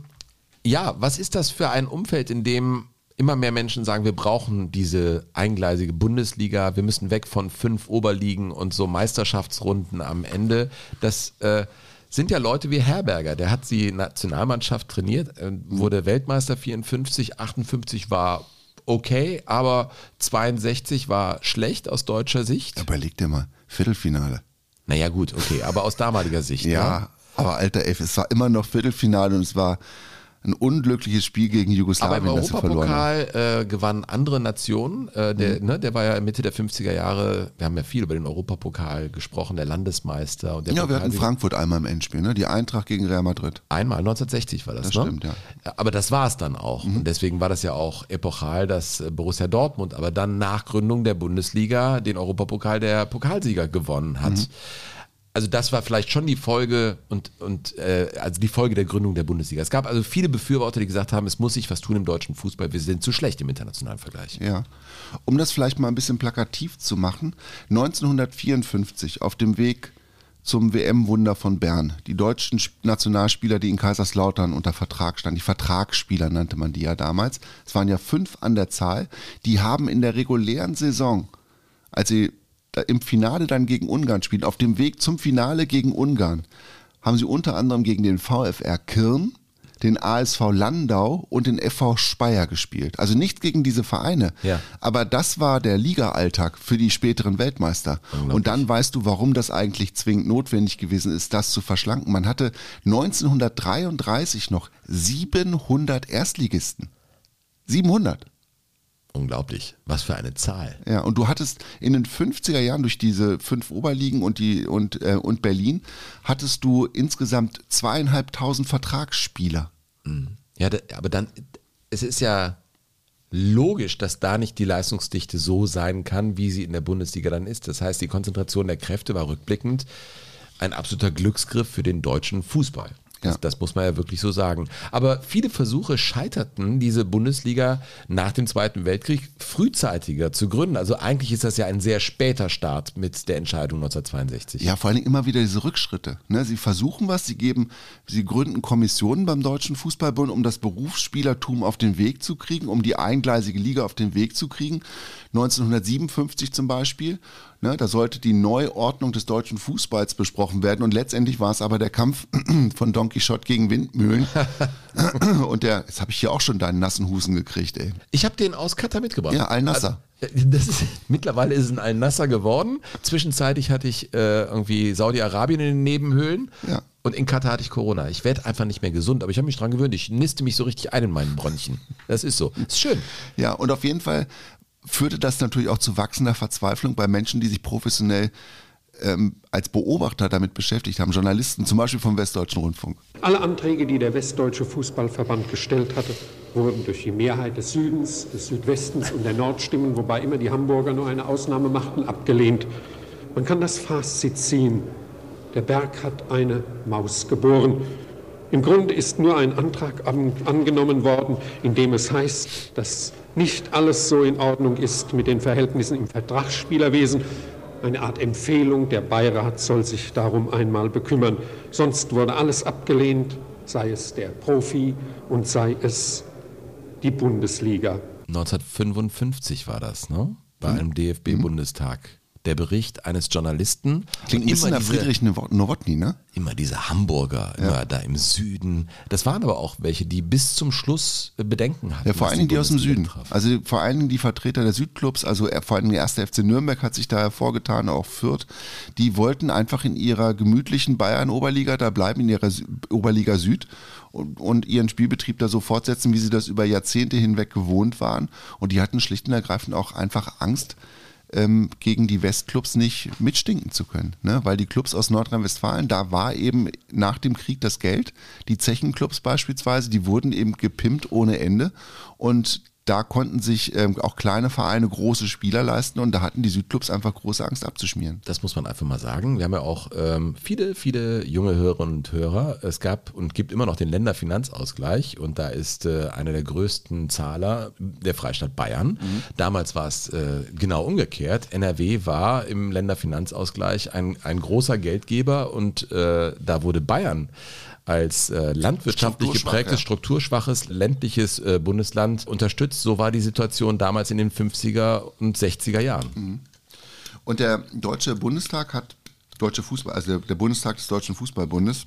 ja, was ist das für ein Umfeld, in dem immer mehr Menschen sagen, wir brauchen diese eingleisige Bundesliga, wir müssen weg von fünf Oberligen und so Meisterschaftsrunden am Ende. Das äh, sind ja Leute wie Herberger, der hat die Nationalmannschaft trainiert, äh, wurde Weltmeister 54, 58 war okay, aber 62 war schlecht aus deutscher Sicht. Überleg dir mal, Viertelfinale. Naja gut, okay, aber aus damaliger Sicht. Ja, ne? aber alter F, es war immer noch Viertelfinale und es war ein unglückliches Spiel gegen Aber Jugoslawien, im das sie verloren haben. Europapokal äh, gewannen andere Nationen. Äh, der, ne, der war ja Mitte der 50er Jahre, wir haben ja viel über den Europapokal gesprochen, der Landesmeister. Und der Ja, wir hatten Frankfurt einmal im Endspiel, ne? die Eintracht gegen Real Madrid. Einmal, 1960 war das, Das ne? stimmt, ja. Aber das war es dann auch. Und deswegen war das ja auch epochal, dass äh, Borussia Dortmund aber dann nach Gründung der Bundesliga den Europapokal der Pokalsieger gewonnen hat. Also das war vielleicht schon die Folge und, und äh, also die Folge der Gründung der Bundesliga. Es gab also viele Befürworter, die gesagt haben, es muss sich was tun im deutschen Fußball. Wir sind zu schlecht im internationalen Vergleich. Ja. Um das vielleicht mal ein bisschen plakativ zu machen, 1954 auf dem Weg zum WM-Wunder von Bern. Die deutschen Sp- Nationalspieler, die in Kaiserslautern unter Vertrag standen, die Vertragsspieler nannte man die ja damals, es waren ja fünf an der Zahl, die haben in der regulären Saison, als sie im Finale dann gegen Ungarn spielen, auf dem Weg zum Finale gegen Ungarn, haben sie unter anderem gegen den VfR Kirn, den ASV Landau und den FV Speyer gespielt. Also nicht gegen diese Vereine, Ja. aber das war der Liga-Alltag für die späteren Weltmeister. Und dann weißt du, warum das eigentlich zwingend notwendig gewesen ist, das zu verschlanken. Man hatte 1933 noch 700 Erstligisten. 700. Unglaublich. Was für eine Zahl. Ja, und du hattest in den 50er Jahren durch diese fünf Oberligen und die und, äh, und Berlin hattest du insgesamt zweieinhalbtausend Vertragsspieler. Ja, da, aber dann, es ist ja logisch, dass da nicht die Leistungsdichte so sein kann, wie sie in der Bundesliga dann ist. Das heißt, die Konzentration der Kräfte war rückblickend ein absoluter Glücksgriff für den deutschen Fußball. Das, Ja. das muss man ja wirklich so sagen. Aber viele Versuche scheiterten, diese Bundesliga nach dem Zweiten Weltkrieg frühzeitiger zu gründen. Also eigentlich ist das ja ein sehr später Start mit der Entscheidung 1962. Ja, vor allen Dingen immer wieder diese Rückschritte. Ne? Sie versuchen was, sie geben, sie gründen Kommissionen beim Deutschen Fußballbund, um das Berufsspielertum auf den Weg zu kriegen, um die eingleisige Liga auf den Weg zu kriegen. 1957 zum Beispiel. Ne, da sollte die Neuordnung des deutschen Fußballs besprochen werden und letztendlich war es aber der Kampf von Don Quixote gegen Windmühlen. und der, jetzt habe ich hier auch schon deinen nassen Husten gekriegt, ey. Ich habe den aus Katar mitgebracht. Ja, Al-Nassr. Also, Das ist, mittlerweile ist es ein Al-Nasser geworden. Zwischenzeitlich hatte ich äh, irgendwie Saudi-Arabien in den Nebenhöhlen. Ja. Und in Katar hatte ich Corona. Ich werde einfach nicht mehr gesund, aber ich habe mich dran gewöhnt. Ich niste mich so richtig ein in meinen Bronchien. Das ist so. Ist schön. Ja, und auf jeden Fall führte das natürlich auch zu wachsender Verzweiflung bei Menschen, die sich professionell ähm, als Beobachter damit beschäftigt haben. Journalisten, zum Beispiel vom Westdeutschen Rundfunk. Alle Anträge, die der Westdeutsche Fußballverband gestellt hatte, wurden durch die Mehrheit des Südens, des Südwestens und der Nordstimmen, wobei immer die Hamburger nur eine Ausnahme machten, abgelehnt. Man kann das Fazit ziehen. Der Berg hat eine Maus geboren. Im Grunde ist nur ein Antrag an, angenommen worden, in dem es heißt, dass nicht alles so in Ordnung ist mit den Verhältnissen im Vertragsspielerwesen. Eine Art Empfehlung, der Beirat soll sich darum einmal bekümmern. Sonst wurde alles abgelehnt, sei es der Profi und sei es die Bundesliga. 1955 war das, ne? Bei einem DFB-Bundestag. Der Bericht eines Journalisten. Klingt ein Und bisschen immer nach diese- Friedrich Nowo- Nowotny, ne? Immer diese Hamburger, immer da im Süden. Das waren aber auch welche, die bis zum Schluss äh, Bedenken hatten. Ja, vor allen Dingen die aus dem Süden. betraf. Also vor allen Dingen die Vertreter der Südclubs, also er- vor allem der erste FC Nürnberg hat sich da hervorgetan, auch Fürth. Die wollten einfach in ihrer gemütlichen Bayern-Oberliga da bleiben, in ihrer Sü Oberliga Süd und, und ihren Spielbetrieb da so fortsetzen, wie sie das über Jahrzehnte hinweg gewohnt waren. Und die hatten schlicht und ergreifend auch einfach Angst, ähm, gegen die Westclubs nicht mitstinken zu können. Ne? Weil die Clubs aus Nordrhein-Westfalen, da war eben nach dem Krieg das Geld. Die Zechenclubs beispielsweise, die wurden eben gepimpt ohne Ende. Und da konnten sich ähm, auch kleine Vereine große Spieler leisten und da hatten die Südclubs einfach große Angst abzuschmieren. Das muss man einfach mal sagen. Wir haben ja auch ähm, viele, viele junge Hörerinnen und Hörer. Es gab und gibt immer noch den Länderfinanzausgleich und da ist äh, einer der größten Zahler der Freistaat Bayern. Damals war es äh, genau umgekehrt. NRW war im Länderfinanzausgleich ein, ein großer Geldgeber und äh, da wurde Bayern als äh, landwirtschaftlich Strukturschwach, geprägtes, ja. strukturschwaches, ländliches äh, Bundesland unterstützt. So war die Situation damals in den 50er und 60er Jahren. Und der Deutsche Bundestag hat, Deutsche Fußball, also der, der Bundestag des Deutschen Fußballbundes,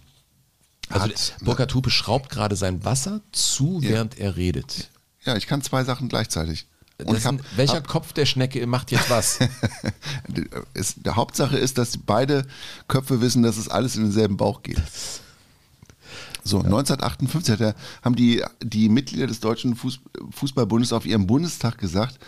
Also hat, Burkhard Hupe schraubt gerade sein Wasser zu, während er redet. ja, ich kann zwei Sachen gleichzeitig. Das hab, welcher Kopf der Schnecke macht jetzt was? es, der Hauptsache ist, dass beide Köpfe wissen, dass es alles in denselben Bauch geht. So, 1958 hat er, haben die, die Mitglieder des Deutschen Fuß, Fußballbundes auf ihrem Bundestag gesagt,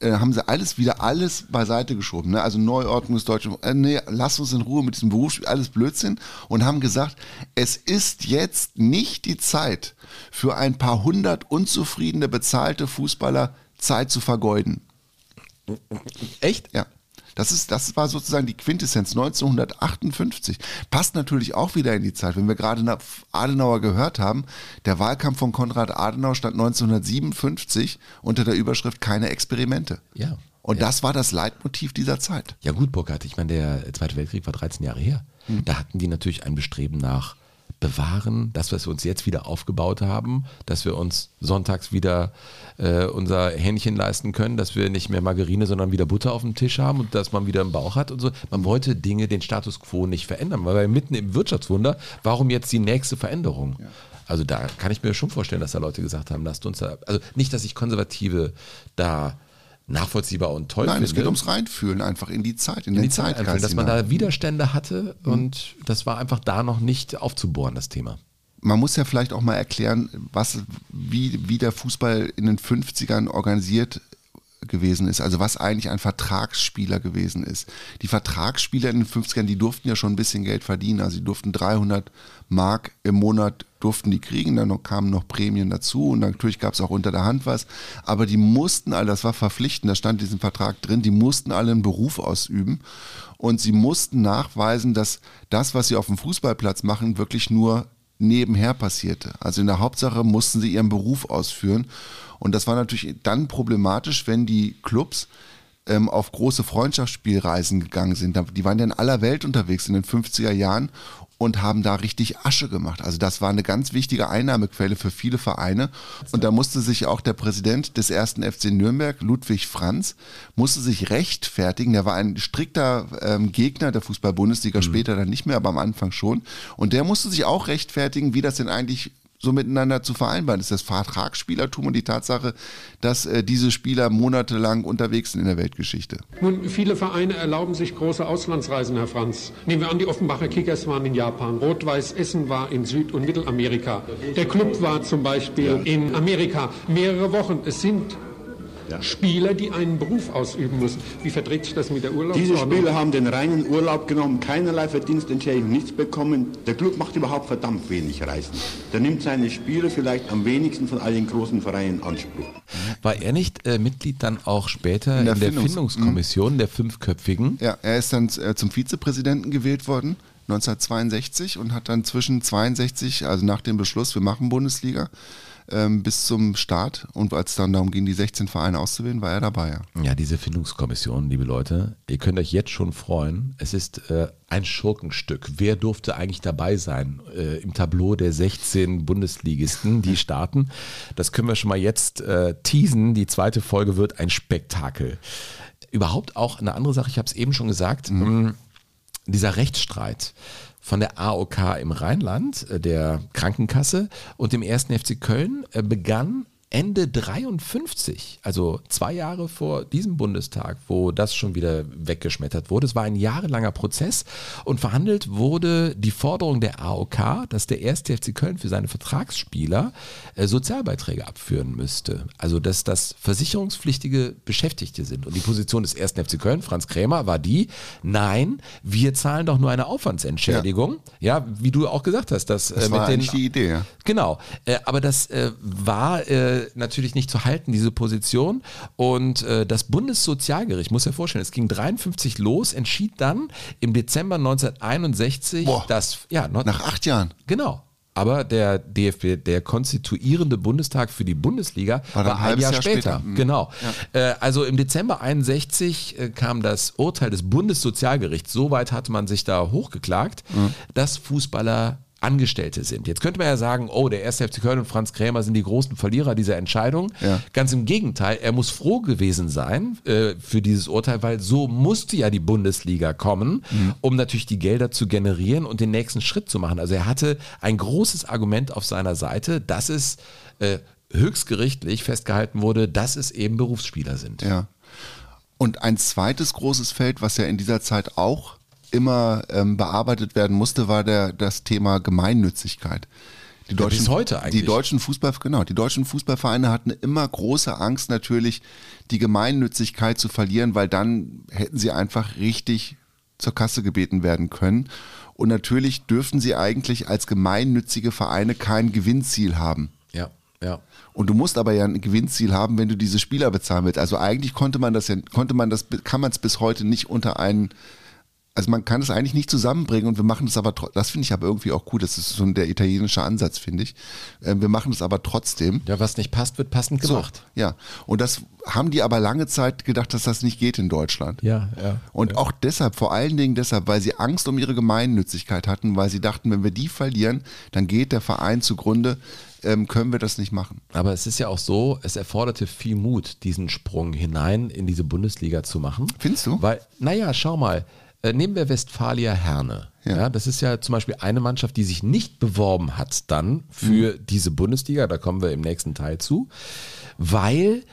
äh, haben sie alles wieder alles beiseite geschoben. Ne? Also Neuordnung des Deutschen, äh, nee, lass uns in Ruhe mit diesem Berufsspiel, alles Blödsinn. Und haben gesagt, es ist jetzt nicht die Zeit für ein paar hundert unzufriedene bezahlte Fußballer Zeit zu vergeuden. Echt? Ja. Das, ist, das war sozusagen die Quintessenz 1958. Passt natürlich auch wieder in die Zeit. Wenn wir gerade nach Adenauer gehört haben, der Wahlkampf von Konrad Adenauer stand 1957 unter der Überschrift Keine Experimente. Ja. Und ja. das war das Leitmotiv dieser Zeit. Ja gut, Burkhard, ich meine, der Zweite Weltkrieg war 13 Jahre her. Hm. Da hatten die natürlich ein Bestreben nach bewahren, das, was wir uns jetzt wieder aufgebaut haben, dass wir uns sonntags wieder äh, unser Hähnchen leisten können, dass wir nicht mehr Margarine, sondern wieder Butter auf dem Tisch haben und dass man wieder einen Bauch hat und so. Man wollte Dinge, den Status quo nicht verändern, weil wir mitten im Wirtschaftswunder, warum jetzt die nächste Veränderung? Also da kann ich mir schon vorstellen, dass da Leute gesagt haben, lasst uns da, also nicht, dass ich Konservative da nachvollziehbar und toll Nein, finde. es geht ums Reinfühlen einfach in die Zeit, in, in den die Zeit Zeitgeist einfühlen, dass man da Widerstände hatte und das war einfach da noch nicht aufzubohren, das Thema. man muss ja vielleicht auch mal erklären, was, wie, wie der Fußball in den 50ern organisiert gewesen ist, also was eigentlich ein Vertragsspieler gewesen ist. Die Vertragsspieler in den 50ern, die durften ja schon ein bisschen Geld verdienen, also sie durften 300 Mark im Monat durften die kriegen, dann noch, kamen noch Prämien dazu und natürlich gab es auch unter der Hand was, aber die mussten alle, das war verpflichtend, da stand in diesem Vertrag drin, die mussten alle einen Beruf ausüben und sie mussten nachweisen, dass das, was sie auf dem Fußballplatz machen, wirklich nur nebenher passierte. Also in der Hauptsache mussten sie ihren Beruf ausführen. Und das war natürlich dann problematisch, wenn die Clubs ähm, auf große Freundschaftsspielreisen gegangen sind. Die waren ja in aller Welt unterwegs in den 50er Jahren und haben da richtig Asche gemacht. Also das war eine ganz wichtige Einnahmequelle für viele Vereine. Und da musste sich auch der Präsident des ersten FC Nürnberg, Ludwig Franz, musste sich rechtfertigen. Der war ein strikter ähm, Gegner der Fußball-Bundesliga, später dann nicht mehr, aber am Anfang schon. Und der musste sich auch rechtfertigen, wie das denn eigentlich so miteinander zu vereinbaren ist. Das Vertragsspielertum und die Tatsache, dass äh, diese Spieler monatelang unterwegs sind in der Weltgeschichte. Nun, viele Vereine erlauben sich große Auslandsreisen, Herr Franz. Nehmen wir an, die Offenbacher Kickers waren in Japan, Rot-Weiß Essen war in Süd- und Mittelamerika. Der Club war zum Beispiel in Amerika mehrere Wochen. Es sind Spieler, die einen Beruf ausüben müssen. Wie verträgt sich das mit der Diese Urlaubsordnung? Spieler haben den reinen Urlaub genommen, keinerlei Verdienstentschädigung, nichts bekommen. Der Club macht überhaupt verdammt wenig Reisen. Der nimmt seine Spieler vielleicht am wenigsten von all den großen Vereinen in Anspruch. War er nicht äh, Mitglied dann auch später In in der der, Findungs- Findungskommission, der fünfköpfigen? Ja, er ist dann äh, zum Vizepräsidenten gewählt worden. 1962 und hat dann zwischen 62, also nach dem Beschluss, wir machen Bundesliga, ähm, bis zum Start und als dann darum ging, die 16 Vereine auszuwählen, war er dabei. Ja. Ja, diese Findungskommission, liebe Leute, ihr könnt euch jetzt schon freuen. Es ist äh, ein Schurkenstück. Wer durfte eigentlich dabei sein äh, im Tableau der 16 Bundesligisten, die starten? Das können wir schon mal jetzt äh, teasen. Die zweite Folge wird ein Spektakel. Überhaupt auch eine andere Sache, ich habe es eben schon gesagt, mh, dieser Rechtsstreit von der AOK im Rheinland, äh, der Krankenkasse und dem 1. FC Köln äh, begann Ende 53, also zwei Jahre vor diesem Bundestag, wo das schon wieder weggeschmettert wurde. Es war ein jahrelanger Prozess und verhandelt wurde die Forderung der AOK, dass der 1. FC Köln für seine Vertragsspieler äh, Sozialbeiträge abführen müsste. Also dass das versicherungspflichtige Beschäftigte sind. Und die Position des 1. FC Köln, Franz Krämer, war die, nein, wir zahlen doch nur eine Aufwandsentschädigung. Ja, wie du auch gesagt hast, dass Das äh, war den die Idee. Ja. Genau, äh, aber das äh, war äh, natürlich nicht zu halten, diese Position. Und äh, das Bundessozialgericht, muss ja vorstellen, es ging 53 los, entschied dann im Dezember 1961, Boah. dass, ja, no- Nach acht Jahren. genau. Aber der DFB, der konstituierende Bundestag für die Bundesliga, War war, ein ein Jahr Jahr später. später. Mhm. Genau. Äh, also im Dezember 61 äh, kam das Urteil des Bundessozialgerichts. Soweit hatte man sich da hochgeklagt, Mhm. dass Fußballer Angestellte sind. Jetzt könnte man ja sagen, oh, der 1. FC Köln und Franz Krämer sind die großen Verlierer dieser Entscheidung. Ja. Ganz im Gegenteil, er muss froh gewesen sein äh, für dieses Urteil, weil so musste ja die Bundesliga kommen, um natürlich die Gelder zu generieren und den nächsten Schritt zu machen. Also er hatte ein großes Argument auf seiner Seite, dass es äh, höchstgerichtlich festgehalten wurde, dass es eben Berufsspieler sind. Ja. Und ein zweites großes Feld, was ja in dieser Zeit auch immer ähm, bearbeitet werden musste, war der, das Thema Gemeinnützigkeit. Die Ja, bis heute eigentlich. Die deutschen Fußball, genau, die deutschen Fußballvereine hatten immer große Angst natürlich, die Gemeinnützigkeit zu verlieren, weil dann hätten sie einfach richtig zur Kasse gebeten werden können. Und natürlich dürften sie eigentlich als gemeinnützige Vereine kein Gewinnziel haben. Ja, ja. Und du musst aber ja ein Gewinnziel haben, wenn du diese Spieler bezahlen willst. Also eigentlich konnte man das ja, konnte man das, kann man es bis heute nicht unter einen, also man kann es eigentlich nicht zusammenbringen und wir machen das aber, das finde ich aber irgendwie auch cool, das ist so der italienische Ansatz, finde ich. Ähm, Wir machen das aber trotzdem. Ja, was nicht passt, wird passend gemacht. So, ja. Und das haben die aber lange Zeit gedacht, dass das nicht geht in Deutschland. Ja, ja. Und auch deshalb, vor allen Dingen deshalb, weil sie Angst um ihre Gemeinnützigkeit hatten, weil sie dachten, wenn wir die verlieren, dann geht der Verein zugrunde, ähm, können wir das nicht machen. Aber es ist ja auch so, es erforderte viel Mut, diesen Sprung hinein in diese Bundesliga zu machen. Findest du? Weil, naja, schau mal, äh, nehmen wir Westfalia Herne. Ja. das ist ja zum Beispiel eine Mannschaft, die sich nicht beworben hat dann für Mhm. diese Bundesliga. Da kommen wir im nächsten Teil zu, weil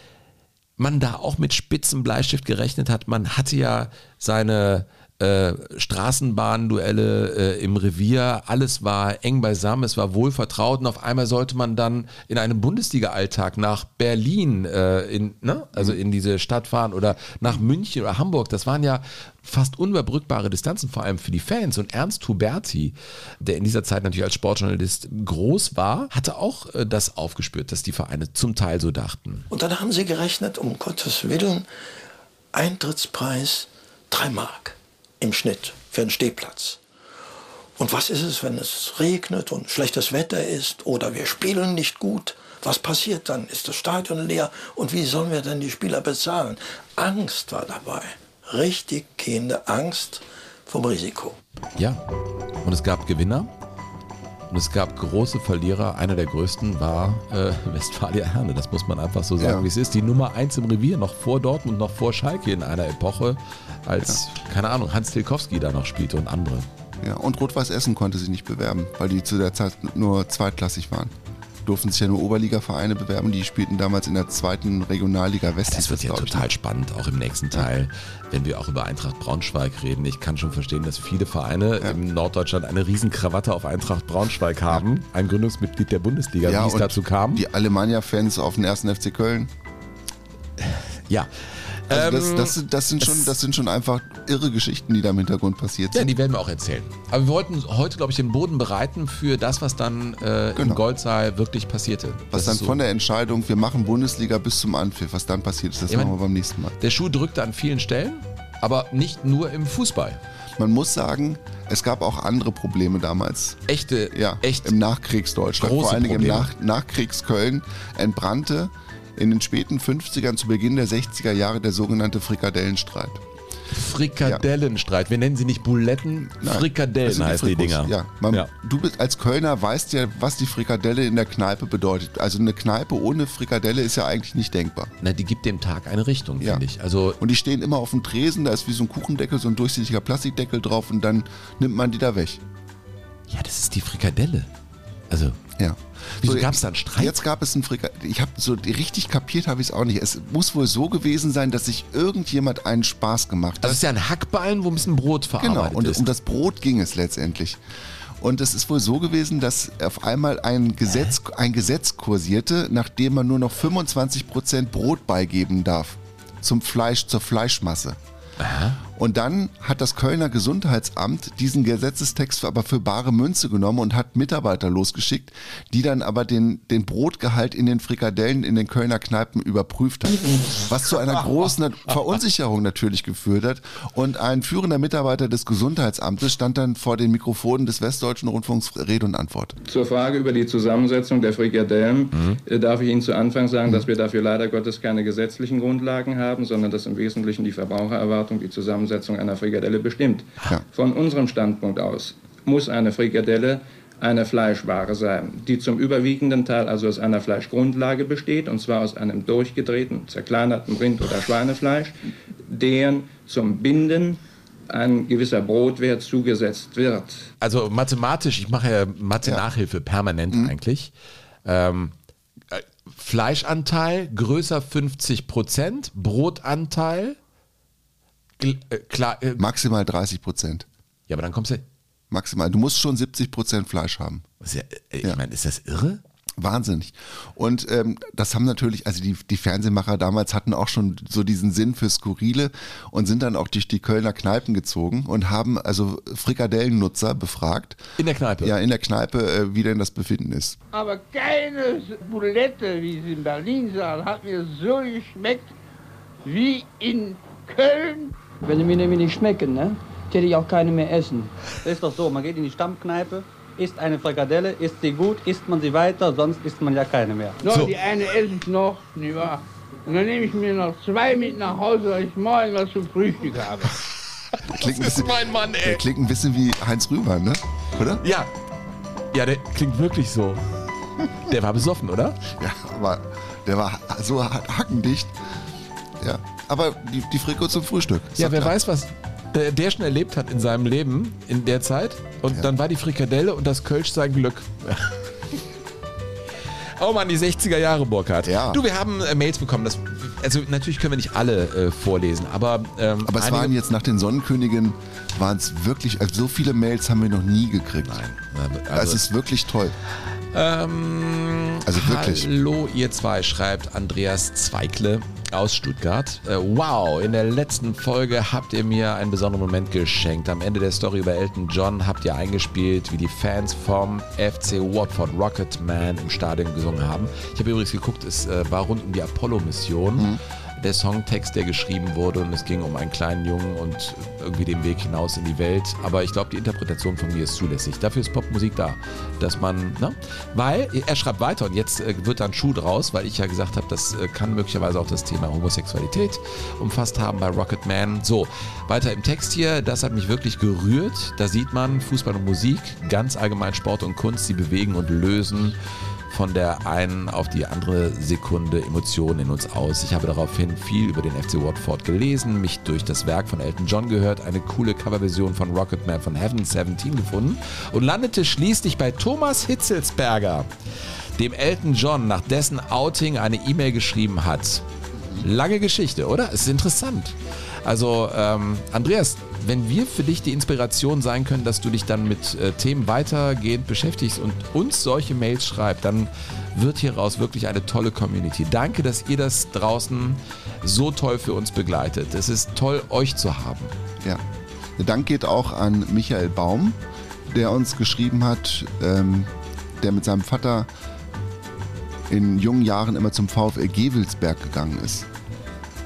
man da auch mit spitzen Bleistift gerechnet hat. Man hatte ja seine äh, Straßenbahnduelle äh, im Revier, alles war eng beisammen, es war wohl vertraut und auf einmal sollte man dann in einem Bundesliga-Alltag nach Berlin, äh, in, ne? also in diese Stadt fahren oder nach München oder Hamburg. Das waren ja fast unüberbrückbare Distanzen, vor allem für die Fans. Und Ernst Huberti, der in dieser Zeit natürlich als Sportjournalist groß war, hatte auch äh, das aufgespürt, dass die Vereine zum Teil so dachten. Und dann haben sie gerechnet, um Gottes Willen, Eintrittspreis 3 Mark im Schnitt für einen Stehplatz. Und was ist es, wenn es regnet und schlechtes Wetter ist oder wir spielen nicht gut? Was passiert dann? Ist das Stadion leer? Und wie sollen wir denn die Spieler bezahlen? Angst war dabei. Richtig gehende Angst vom Risiko. Ja, und es gab Gewinner und es gab große Verlierer. Einer der größten war äh, Westfalia Herne. Das muss man einfach so sagen, Ja. wie es ist. Die Nummer eins im Revier, noch vor Dortmund, noch vor Schalke in einer Epoche, als, keine Ahnung, Hans Tilkowski da noch spielte und andere. Ja, und Rot-Weiß Essen konnte sich nicht bewerben, weil die zu der Zeit nur zweitklassig waren. Durften sich ja nur Oberliga-Vereine bewerben, die spielten damals in der zweiten Regionalliga West. Das wird ja ich, total ne? spannend, auch im nächsten Teil, wenn wir auch über Eintracht Braunschweig reden. Ich kann schon verstehen, dass viele Vereine in Norddeutschland eine Riesenkrawatte auf Eintracht Braunschweig haben. Ein Gründungsmitglied der Bundesliga, Ja, wie es dazu kam. Die Alemannia-Fans auf den ersten FC Köln. Ja. Also das, Ähm, das, sind, das, sind schon, das sind schon einfach irre Geschichten, die da im Hintergrund passiert Ja, sind. die werden wir auch erzählen. Aber wir wollten heute, glaube ich, den Boden bereiten für das, was dann äh, im Genau. Goldsaal wirklich passierte. was Das dann so. von der Entscheidung, wir machen Bundesliga bis zum Anpfiff, was dann passiert ist, das Ja, machen wir beim nächsten Mal. Der Schuh drückte an vielen Stellen, aber nicht nur im Fußball. Man muss sagen, es gab auch andere Probleme damals. Echte, Ja, echt im Nachkriegsdeutschland. große Vor allen Dingen im. Nach Nachkriegsköln entbrannte in den späten 50ern zu Beginn der 60er Jahre der sogenannte Frikadellenstreit. Frikadellenstreit. Wir nennen sie nicht Buletten, Nein, das Frikadellen heißt die. Dinger. Ja, man, Ja. Du bist als Kölner weißt ja, was die Frikadelle in der Kneipe bedeutet. Also eine Kneipe ohne Frikadelle ist ja eigentlich nicht denkbar. Na, die gibt dem Tag eine Richtung, Ja. finde ich. Also Und die stehen immer auf dem Tresen, da ist wie so ein Kuchendeckel, so ein durchsichtiger Plastikdeckel drauf und dann nimmt man die da weg. ja, das ist die Frikadelle. Also Ja. Wieso gab's da einen Streit? Jetzt gab es einen Frikadelle. Ich habe so richtig kapiert, habe ich es auch nicht. Es muss wohl so gewesen sein, dass sich irgendjemand einen Spaß gemacht hat. das ist ja ein Hackballen, wo ein bisschen Brot Genau, verarbeitet und ist. um das Brot ging es letztendlich. Und es ist wohl so gewesen, dass auf einmal ein Gesetz, ein Gesetz kursierte, nachdem man nur noch 25% Brot beigeben darf zum Fleisch, zur Fleischmasse. Und dann hat das Kölner Gesundheitsamt diesen Gesetzestext aber für bare Münze genommen und hat Mitarbeiter losgeschickt, die dann aber den, den Brotgehalt in den Frikadellen in den Kölner Kneipen überprüft haben. Was zu einer großen Verunsicherung natürlich geführt hat. Und ein führender Mitarbeiter des Gesundheitsamtes stand dann vor den Mikrofonen des Westdeutschen Rundfunks Rede und Antwort. Zur Frage über die Zusammensetzung der Frikadellen äh, darf ich Ihnen zu Anfang sagen, dass wir dafür leider Gottes keine gesetzlichen Grundlagen haben, sondern dass im Wesentlichen die Verbrauchererwartung die Zusammensetzung einer Frikadelle bestimmt. Ja. Von unserem Standpunkt aus muss eine Frikadelle eine Fleischware sein, die zum überwiegenden Teil also aus einer Fleischgrundlage besteht, und zwar aus einem durchgedrehten, zerkleinerten Rind- oder Schweinefleisch, deren zum Binden ein gewisser Brotwert zugesetzt wird. also mathematisch, ich mache ja Mathe-Nachhilfe permanent eigentlich. Ähm, äh, Fleischanteil größer 50 Prozent, Brotanteil klar. Äh, Maximal 30 Prozent. ja, aber dann kommst du. Maximal. Du musst schon 70 Prozent Fleisch haben. Ist ja, äh, ich Ja. meine, ist das irre? Wahnsinnig. Und ähm, das haben natürlich, also die, die Fernsehmacher damals hatten auch schon so diesen Sinn für Skurrile und sind dann auch durch die Kölner Kneipen gezogen und haben also Frikadellennutzer befragt. In der Kneipe. Ja, in der Kneipe, äh, wie denn das Befinden ist. Aber keine Bulette, wie sie in Berlin sagen, hat mir so geschmeckt wie in Köln. Wenn sie mir nämlich nicht schmecken, ne, hätte ich auch keine mehr essen. Das ist doch so, man geht in die Stammkneipe, isst eine Frikadelle, isst sie gut, isst man sie weiter, sonst isst man ja keine mehr. Noch die eine esse ich noch, nicht wahr? Und dann nehme ich mir noch zwei mit nach Hause, weil ich morgen was zum Frühstück habe. Klingt Das ist bisschen, mein Mann, der ey. klingt ein bisschen wie Heinz Rühmann, ne? Oder? Ja. Ja, der klingt wirklich so. Der war besoffen, oder? Ja, aber der war so ha- hackendicht. Ja, aber die, die Friko zum Frühstück. Ja, wer weiß, was der, der schon erlebt hat in seinem Leben in der Zeit. Und dann war die Frikadelle und das Kölsch sein Glück. Oh Mann, die 60er Jahre, Burkhard. Ja. Du, wir haben äh, Mails bekommen. Das, also natürlich können wir nicht alle äh, vorlesen, aber ähm, Aber es einige- waren jetzt nach den Sonnenkönigen, waren es wirklich, also so viele Mails haben wir noch nie gekriegt. Nein. das ist wirklich toll. Ähm, Also wirklich. Hallo, ihr zwei, schreibt Andreas Zweikle aus Stuttgart. Äh, wow, in der letzten Folge habt ihr mir einen besonderen Moment geschenkt. Am Ende der Story über Elton John habt ihr eingespielt, wie die Fans vom FC Watford Rocket Man im Stadion gesungen haben. Ich habe übrigens geguckt, es äh, war rund um die Apollo-Mission. Mhm. Der Songtext, der geschrieben wurde und es ging um einen kleinen Jungen und irgendwie den Weg hinaus in die Welt. Aber ich glaube, die Interpretation von mir ist zulässig. Dafür ist Popmusik da, dass man, ne? Weil er schreibt weiter und jetzt äh, wird dann Schuh draus, weil ich ja gesagt habe, das äh, kann möglicherweise auch das Thema Homosexualität umfasst haben bei Rocket Man. So, weiter im Text hier, das hat mich wirklich gerührt. Da sieht man Fußball und Musik, ganz allgemein Sport und Kunst, sie bewegen und lösen von der einen auf die andere Sekunde Emotionen in uns aus. Ich habe daraufhin viel über den FC Watford gelesen, mich durch das Werk von Elton John gehört, eine coole Coverversion von Rocketman von Heaven 17 gefunden und landete schließlich bei Thomas Hitzelsberger, dem Elton John nach dessen Outing eine E-Mail geschrieben hat. Lange Geschichte, oder? Es ist interessant. Also, ähm, Andreas, wenn wir für dich die Inspiration sein können, dass du dich dann mit äh, Themen weitergehend beschäftigst und uns solche Mails schreibst, dann wird hieraus wirklich eine tolle Community. Danke, dass ihr das draußen so toll für uns begleitet. Es ist toll, euch zu haben. Ja. Der Dank geht auch an Michael Baum, der uns geschrieben hat, ähm, der mit seinem Vater in jungen Jahren immer zum VfL Gewelsberg gegangen ist.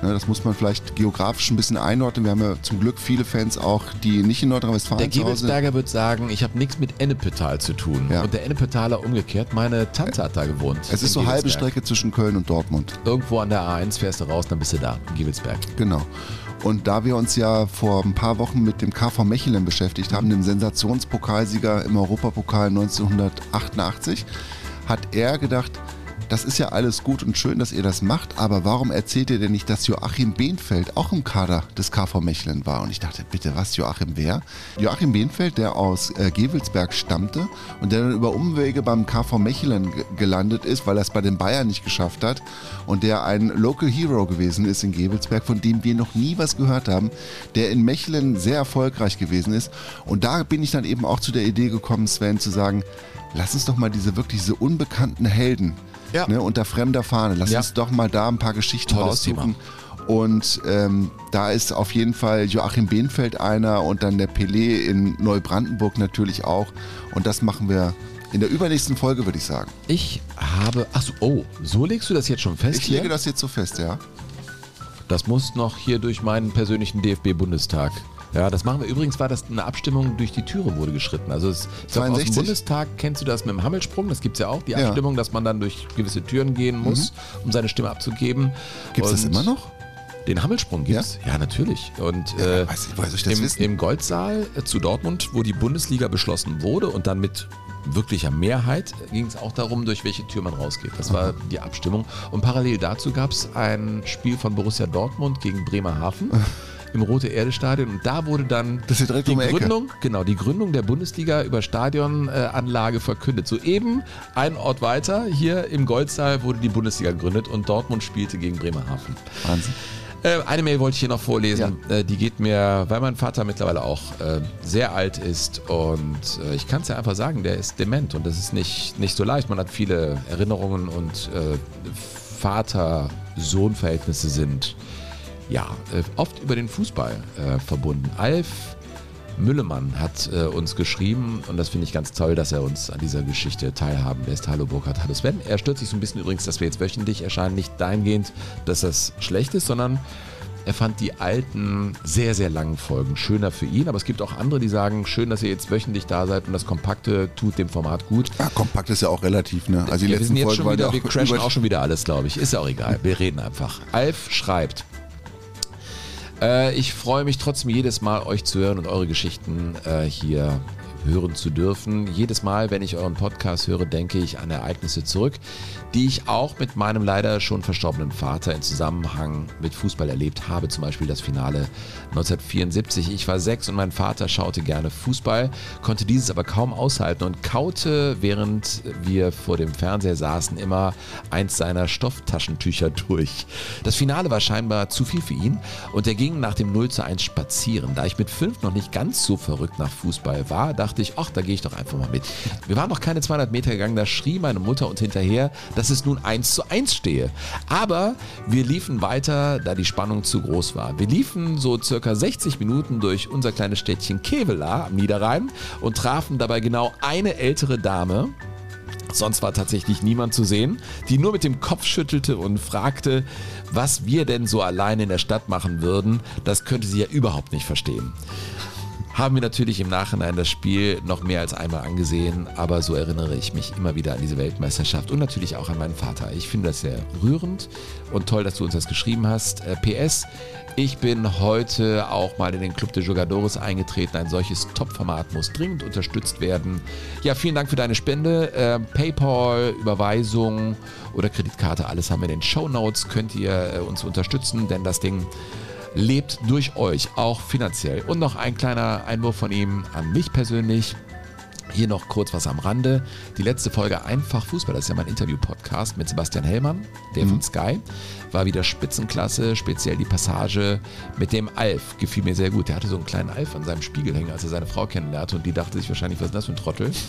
Ne, das muss man vielleicht geografisch ein bisschen einordnen. Wir haben ja zum Glück viele Fans auch, die nicht in Der Nordrhein-Westfalen zu Hause Gebelsberger wird sagen, ich habe nichts mit Ennepetal zu tun. Ja. Und der Ennepetaler umgekehrt, meine Tante hat da gewohnt. Es ist so halbe. Strecke zwischen Köln und Dortmund. Irgendwo an der A1 fährst du raus, dann bist du da, in Gebelsberg. Genau. Und da wir uns ja vor ein paar Wochen mit dem KV Mechelen beschäftigt haben, dem Sensationspokalsieger im Europapokal 1988, hat er gedacht, das ist ja alles gut und schön, dass ihr das macht, aber warum erzählt ihr denn nicht, dass Joachim Behnfeld auch im Kader des KV Mechelen war? Und ich dachte, bitte, was, Joachim wer? Joachim Behnfeld, der aus äh, Gewelsberg stammte und der dann über Umwege beim KV Mechelen ge- gelandet ist, weil er es bei den Bayern nicht geschafft hat und der ein Local Hero gewesen ist in Gewelsberg, von dem wir noch nie was gehört haben, der in Mechelen sehr erfolgreich gewesen ist. Und da bin ich dann eben auch zu der Idee gekommen, Sven, zu sagen, lass uns doch mal diese wirklich diese unbekannten Helden Ja. ne, unter fremder Fahne, lass Ja. uns doch mal da ein paar Geschichten Tolles raussuchen. Und ähm, da ist auf jeden Fall Joachim Behnfeld einer und dann der Pelé in Neubrandenburg natürlich auch. Und das machen wir in der übernächsten Folge, würde ich sagen. Ich habe. Achso, oh, so legst du das jetzt schon fest? Ich hier? lege das jetzt so fest, ja. Das muss noch hier durch meinen persönlichen DFB-Bundestag. Ja, das machen wir. Übrigens war das eine Abstimmung durch die Türe wurde geschritten. Also es, ich glaub, aus dem 62? Bundestag kennst du das mit dem Hammelsprung. Das gibt es ja auch, die Ja. Abstimmung, dass man dann durch gewisse Türen gehen muss, um seine Stimme abzugeben. Gibt's das Und immer noch? Den Hammelsprung gibt's. Ja, natürlich. Und äh, weiß ich, soll ich das im, im Goldsaal äh, zu Dortmund, wo die Bundesliga beschlossen wurde und dann mit wirklicher Mehrheit ging es auch darum, durch welche Tür man rausgeht. Das war die Abstimmung. Und parallel dazu gab es ein Spiel von Borussia Dortmund gegen Bremerhaven. Im Rote-Erde-Stadion und da wurde dann Das ist ja direkt die um die Ecke. Gründung, genau, die Gründung der Bundesliga über Stadionanlage verkündet. Soeben ein Ort weiter, hier im Goldsaal wurde die Bundesliga gegründet und Dortmund spielte gegen Bremerhaven. Wahnsinn. Äh, eine Mail wollte ich hier noch vorlesen. Äh, die geht mir, weil mein Vater mittlerweile auch äh, sehr alt ist und ich kann es ja einfach sagen, der ist dement und das ist nicht, nicht so leicht. Man hat viele Erinnerungen und Vater-Sohn-Verhältnisse sind ja äh, oft über den Fußball äh, verbunden. Alf Müllemann hat äh, uns geschrieben und das finde ich ganz toll, dass er uns an dieser Geschichte teilhaben lässt. Hallo Burkhard, hallo Sven. Er stört sich so ein bisschen übrigens, dass wir jetzt wöchentlich erscheinen, nicht dahingehend, dass das schlecht ist, sondern er fand die alten, sehr, sehr langen Folgen schöner für ihn. Aber es gibt auch andere, die sagen, schön, dass ihr jetzt wöchentlich da seid und das Kompakte tut dem Format gut. Ja, kompakt ist ja auch relativ, ne? Also die Ja, wir letzten sind jetzt Folgen schon wieder, wir auch crashen auch schon wieder alles, glaube ich. Ist ja auch egal. Wir reden einfach. Alf schreibt. Äh, ich freue mich trotzdem jedes Mal, euch zu hören und eure Geschichten äh, hier hören zu dürfen. Jedes Mal, wenn ich euren Podcast höre, denke ich an Ereignisse zurück, die ich auch mit meinem leider schon verstorbenen Vater in Zusammenhang mit Fußball erlebt habe. Zum Beispiel das Finale 1974. Ich war sechs und mein Vater schaute gerne Fußball, konnte dieses aber kaum aushalten und kaute, während wir vor dem Fernseher saßen, immer eins seiner Stofftaschentücher durch. Das Finale war scheinbar zu viel für ihn und er ging nach dem 0 zu 1 spazieren. Da ich mit fünf noch nicht ganz so verrückt nach Fußball war, dachte ich, ach, da gehe ich doch einfach mal mit. Wir waren noch keine 200 Meter gegangen, da schrie meine Mutter und hinterher, dass es nun 1 zu 1 stehe. Aber wir liefen weiter, da die Spannung zu groß war. Wir liefen so circa 60 Minuten durch unser kleines Städtchen Kevela am Niederrhein und trafen dabei genau eine ältere Dame, Sonst war tatsächlich niemand zu sehen, die nur mit dem Kopf schüttelte und fragte, was wir denn so allein in der Stadt machen würden. Das könnte sie ja überhaupt nicht verstehen. Haben wir natürlich im Nachhinein das Spiel noch mehr als einmal angesehen, aber so erinnere ich mich immer wieder an diese Weltmeisterschaft und natürlich auch an meinen Vater. Ich finde das sehr rührend und toll, dass du uns das geschrieben hast. Äh, PS, ich bin heute auch mal in den Club de Jugadores eingetreten. Ein solches Top-Format muss dringend unterstützt werden. Ja, vielen Dank für deine Spende. Äh, PayPal, Überweisung oder Kreditkarte, alles haben wir in den Show Notes. Könnt ihr äh, uns unterstützen, denn das Ding lebt durch euch, auch finanziell. Und noch ein kleiner Einwurf von ihm an mich persönlich. Hier noch kurz was am Rande. Die letzte Folge Einfach Fußball, das ist ja mein Interview-Podcast mit Sebastian Hellmann, der von Sky, war wieder Spitzenklasse, speziell die Passage mit dem Alf gefiel mir sehr gut. Der hatte so einen kleinen Alf an seinem Spiegel hängen, als er seine Frau kennenlernte und die dachte sich wahrscheinlich, was ist das für ein Trottel?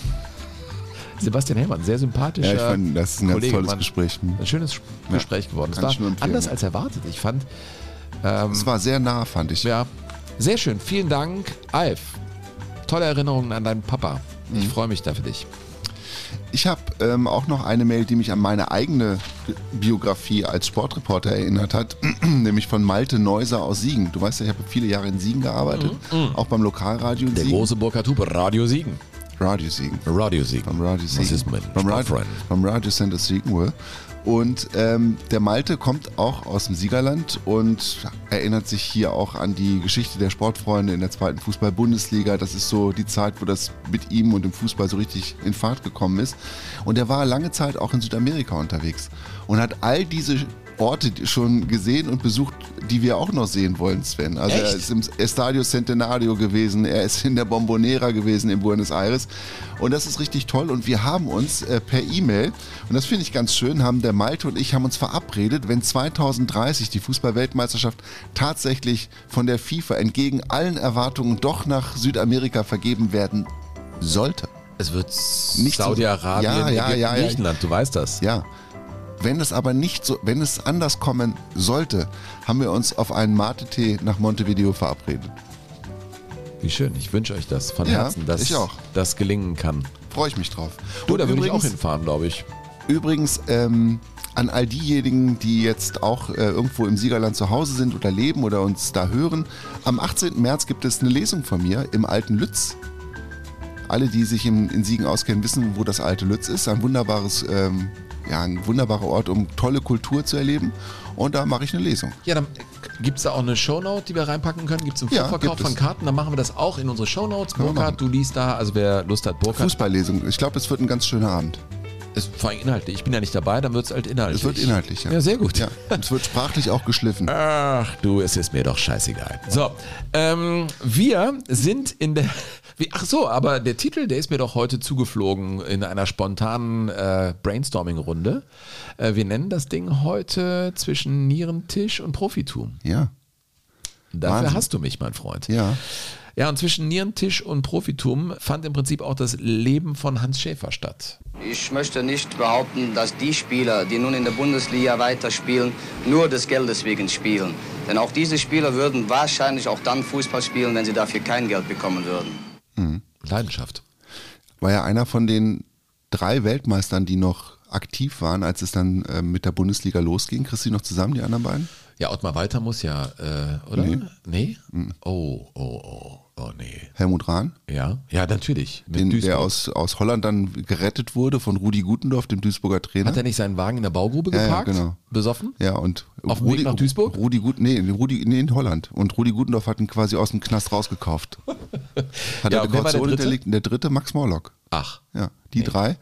Sebastian Hellmann, sehr sympathischer Ja, ich fand, das ist ein ganz Kollege, tolles Mann. Gespräch. Hm. Ein schönes Gespräch geworden. Es war anders ja. als erwartet. Ich fand, ähm, Es war sehr nah, fand ich. ja, sehr schön. Vielen Dank, Alf. Tolle Erinnerungen an deinen Papa. Ich Mhm. freue mich da für dich. Ich habe ähm, auch noch eine Mail, die mich an meine eigene Biografie als Sportreporter erinnert hat, nämlich von Malte Neuser aus Siegen. Du weißt ja, ich habe viele Jahre in Siegen gearbeitet, auch beim Lokalradio in Mhm, Der Siegen. große Burkhard Huber, Radio Siegen. Radio Siegen. Radio Siegen. Vom Radio Siegen. Was ist mit vom Radio, vom Radio Center Siegen. Und ähm, der Malte kommt auch aus dem Siegerland und erinnert sich hier auch an die Geschichte der Sportfreunde in der zweiten Fußball-Bundesliga. Das ist so die Zeit, wo das mit ihm und dem Fußball so richtig in Fahrt gekommen ist. Und er war lange Zeit auch in Südamerika unterwegs und hat all diese Orte schon gesehen und besucht, die wir auch noch sehen wollen, Sven. Also er Echt? ist im Estadio Centenario gewesen, er ist in der Bombonera gewesen in Buenos Aires und das ist richtig toll und wir haben uns äh, per E-Mail, und das finde ich ganz schön, haben der Malte und ich haben uns verabredet, wenn 2030 die Fußball-Weltmeisterschaft tatsächlich von der FIFA entgegen allen Erwartungen doch nach Südamerika vergeben werden sollte. Es wird Saudi-Arabien, Ja, ja, ja. Griechenland, du weißt das. Ja. Wenn es aber nicht so, wenn es anders kommen sollte, haben wir uns auf einen Mate-Tee nach Montevideo verabredet. Wie schön, ich wünsche euch das von Ja, Herzen, dass das gelingen kann. Freue ich mich drauf. Du, Und da würde ich auch hinfahren, glaube ich. Übrigens, ähm, an all diejenigen, die jetzt auch äh, irgendwo im Siegerland zu Hause sind oder leben oder uns da hören, am 18. März gibt es eine Lesung von mir im alten Lütz. Alle, die sich in, in Siegen auskennen, wissen, wo das alte Lütz ist. Ein wunderbares, ähm, ja, ein wunderbarer Ort, um tolle Kultur zu erleben. Und da mache ich eine Lesung. Ja, dann gibt es da auch eine Shownote, die wir reinpacken können? Gibt es einen Ja, Vorverkauf von es. Karten? Dann machen wir das auch in unsere Shownotes. wir Burkhard, du liest da, also wer Lust hat, Burkhard. Fußballlesung. Ich glaube, es wird ein ganz schöner Abend. Ist vor allem inhaltlich. Ich bin ja nicht dabei, dann wird es halt inhaltlich. Es wird inhaltlich, ja. Ja, sehr gut. Ja. Und es wird sprachlich auch geschliffen. Ach du, es ist mir doch scheißegal. So, ähm, wir sind in der. Wie, ach so, aber der Titel, der ist mir doch heute zugeflogen in einer spontanen äh, Brainstorming-Runde. Äh, wir nennen das Ding heute zwischen Nierentisch und Profitum. Ja. Dafür Wahnsinn. hast du mich, mein Freund. Ja. Ja, und zwischen Nierentisch und Profitum fand im Prinzip auch das Leben von Hans Schäfer statt. Ich möchte nicht behaupten, dass die Spieler, die nun in der Bundesliga weiterspielen, nur des Geldes wegen spielen. Denn auch diese Spieler würden wahrscheinlich auch dann Fußball spielen, wenn sie dafür kein Geld bekommen würden. Mhm. Leidenschaft. War ja einer von den drei Weltmeistern, die noch aktiv waren, als es dann äh, mit der Bundesliga losging. Kriegst du die noch zusammen, die anderen beiden? Ja, Ottmar Walter muss ja, äh, oder? Nee. Nee? Mhm. Oh, oh, oh, oh, nee. Helmut Rahn? Ja, ja, natürlich. Den, der aus, aus Holland dann gerettet wurde von Rudi Gutendorf, dem Duisburger Trainer. Hat er nicht seinen Wagen in der Baugrube Ja, ja, geparkt? genau. Besoffen? Ja, und Auf dem Weg nach Duisburg? Rudi Gut, nee, Rudi, nee, in Holland. Und Rudi Gutendorf hat ihn quasi aus dem Knast rausgekauft. Hat Ja, er war der Kaution Dritte? Der dritte Max Morlock. Ach. Ja, die drei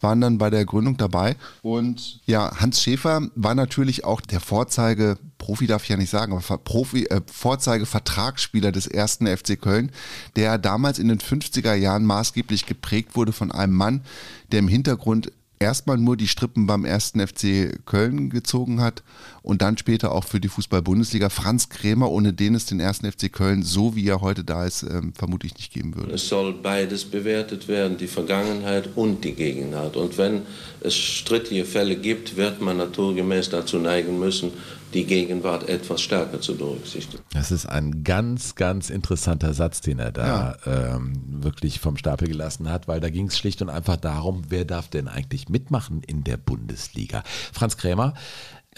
waren dann bei der Gründung dabei. Und ja, Hans Schäfer war natürlich auch der Vorzeige, Profi darf ich ja nicht sagen, aber Profi, äh, Vorzeige-Vertragsspieler des ersten FC Köln, der damals in den 50er Jahren maßgeblich geprägt wurde von einem Mann, der im Hintergrund erstmal nur die Strippen beim ersten FC Köln gezogen hat und dann später auch für die Fußball-Bundesliga. Franz Krämer, ohne den es den ersten FC Köln, so wie er heute da ist, ähm, vermutlich nicht geben würde. Es soll beides bewertet werden, die Vergangenheit und die Gegenwart. Und wenn es strittige Fälle gibt, wird man naturgemäß dazu neigen müssen, die Gegenwart etwas stärker zu berücksichtigen. Das ist ein ganz, ganz interessanter Satz, den er da ähm, wirklich vom Stapel gelassen hat, weil da ging es schlicht und einfach darum, wer darf denn eigentlich mitmachen in der Bundesliga. Franz Krämer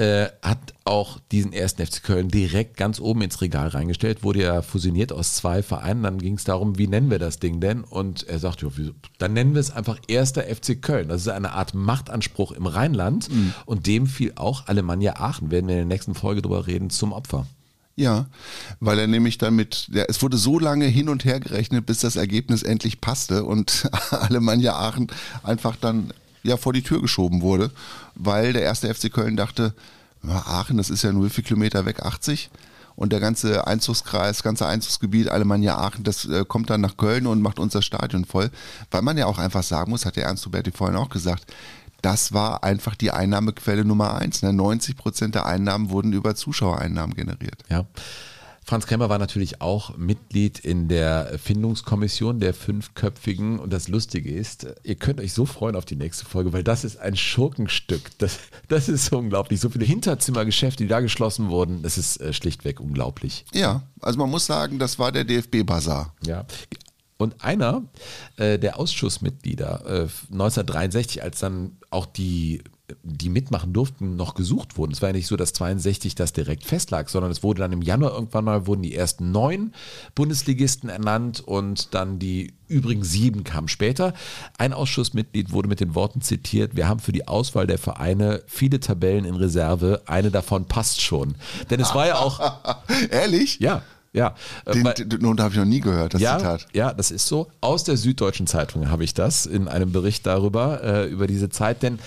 äh, hat auch diesen ersten FC Köln direkt ganz oben ins Regal reingestellt, wurde ja fusioniert aus zwei Vereinen, dann ging es darum, wie nennen wir das Ding denn? Und er sagt, ja, wieso? dann nennen wir es einfach erster FC Köln. Das ist eine Art Machtanspruch im Rheinland und dem fiel auch Alemannia Aachen, werden wir in der nächsten Folge drüber reden, zum Opfer. Ja, weil er nämlich damit, ja, es wurde so lange hin und her gerechnet, bis das Ergebnis endlich passte und Alemannia Aachen einfach dann ja vor die Tür geschoben wurde, weil der erste FC Köln dachte, Aachen, das ist ja nur wie viel Kilometer weg, 80 und der ganze Einzugskreis, ganze Einzugsgebiet Alemannia Aachen, das äh, kommt dann nach Köln und macht unser Stadion voll, weil man ja auch einfach sagen muss, hat der Ernst Huberti vorhin auch gesagt, das war einfach die Einnahmequelle Nummer eins. Ne? 90 Prozent der Einnahmen wurden über Zuschauereinnahmen generiert. Ja. Franz Krämer war natürlich auch Mitglied in der Findungskommission der fünfköpfigen. Und das Lustige ist, ihr könnt euch so freuen auf die nächste Folge, weil das ist ein Schurkenstück. Das, das ist so unglaublich. So viele Hinterzimmergeschäfte, die da geschlossen wurden, das ist äh, schlichtweg unglaublich. Ja, also man muss sagen, das war der DFB-Bazar. Ja. Und einer äh, der Ausschussmitglieder äh, 1963, als dann auch die, die mitmachen durften, noch gesucht wurden. Es war ja nicht so, dass 62 das direkt festlag, sondern es wurde dann im Januar irgendwann mal wurden die ersten neun Bundesligisten ernannt und dann die übrigen sieben kamen später. Ein Ausschussmitglied wurde mit den Worten zitiert, wir haben für die Auswahl der Vereine viele Tabellen in Reserve, eine davon passt schon. Denn es war ja auch... Ehrlich? Ja. Ja, äh, Den, weil- den, den habe ich noch nie gehört, das ja, Zitat. Ja, das ist so. Aus der Süddeutschen Zeitung habe ich das in einem Bericht darüber, äh, über diese Zeit, denn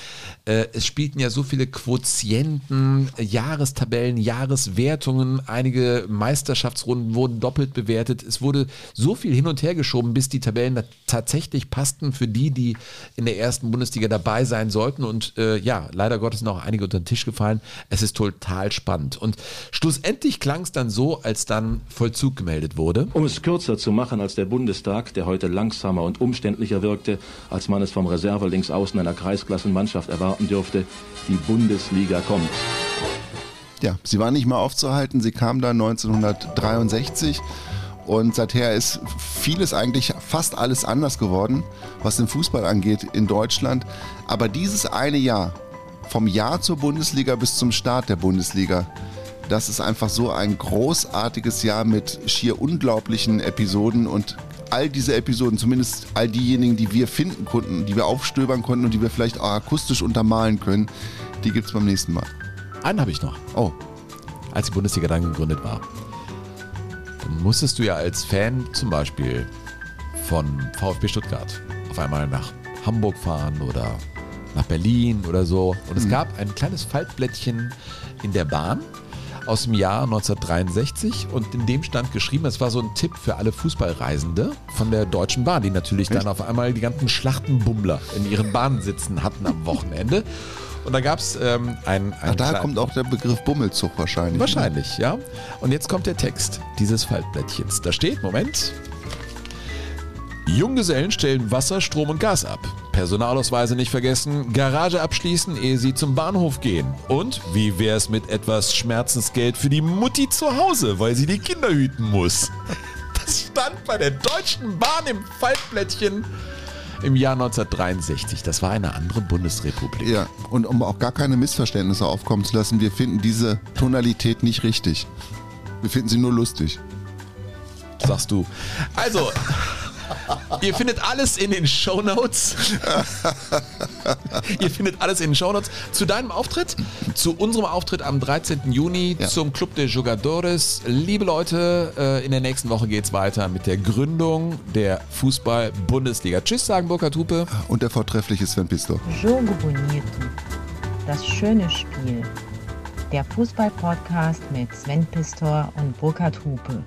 äh, es spielten ja so viele Quotienten, Jahrestabellen, Jahreswertungen, einige Meisterschaftsrunden wurden doppelt bewertet. Es wurde so viel hin und her geschoben, bis die Tabellen tatsächlich passten für die, die in der ersten Bundesliga dabei sein sollten. Und äh, ja, leider Gottes sind auch einige unter den Tisch gefallen. Es ist total spannend. Und schlussendlich klang es dann so, als dann Vollzug gemeldet wurde. Um es kürzer zu machen als der Bundestag, der heute langsamer und umständlicher wirkte, als man es vom Reserve links außen einer Kreisklassenmannschaft erwarten dürfte, die Bundesliga kommt. Ja, sie war nicht mehr aufzuhalten. Sie kam dann 1963 und seither ist vieles eigentlich fast alles anders geworden, was den Fußball angeht in Deutschland. Aber dieses eine Jahr, vom Jahr zur Bundesliga bis zum Start der Bundesliga, das ist einfach so ein großartiges Jahr mit schier unglaublichen Episoden und all diese Episoden, zumindest all diejenigen, die wir finden konnten, die wir aufstöbern konnten und die wir vielleicht auch akustisch untermalen können, die gibt es beim nächsten Mal. Einen habe ich noch. Oh. Als die Bundesliga dann gegründet war. Dann musstest du ja als Fan zum Beispiel von VfB Stuttgart auf einmal nach Hamburg fahren oder nach Berlin oder so. Und es Mhm. gab ein kleines Faltblättchen in der Bahn aus dem Jahr 1963 und in dem stand geschrieben, es war so ein Tipp für alle Fußballreisende von der Deutschen Bahn, die natürlich dann auf einmal die ganzen Schlachtenbummler in ihren Bahnen sitzen hatten am Wochenende. Und da gab es ähm, ein, ein Ach, da kommt auch der Begriff Bummelzug wahrscheinlich. Wahrscheinlich, ja. Und jetzt kommt der Text dieses Faltblättchens. Da steht, Moment. Junggesellen stellen Wasser, Strom und Gas ab. Personalausweise nicht vergessen, Garage abschließen, ehe sie zum Bahnhof gehen. Und wie wär's mit etwas Schmerzensgeld für die Mutti zu Hause, weil sie die Kinder hüten muss? Das stand bei der Deutschen Bahn im Faltblättchen im Jahr 1963. Das war eine andere Bundesrepublik. Ja, und um auch gar keine Missverständnisse aufkommen zu lassen, wir finden diese Tonalität nicht richtig. Wir finden sie nur lustig. Sagst du. Also, ihr findet alles in den Shownotes. Ihr findet alles in den Shownotes. Zu deinem Auftritt, zu unserem Auftritt am 13. Juni zum Club de Jugadores. Liebe Leute, äh, in der nächsten Woche geht's weiter mit der Gründung der Fußball-Bundesliga. Tschüss, sagen Burkhard Hupe. Und der vortreffliche Sven Pistor. Jogo Bonito. Das schöne Spiel. Der Fußball-Podcast mit Sven Pistor und Burkhard Hupe.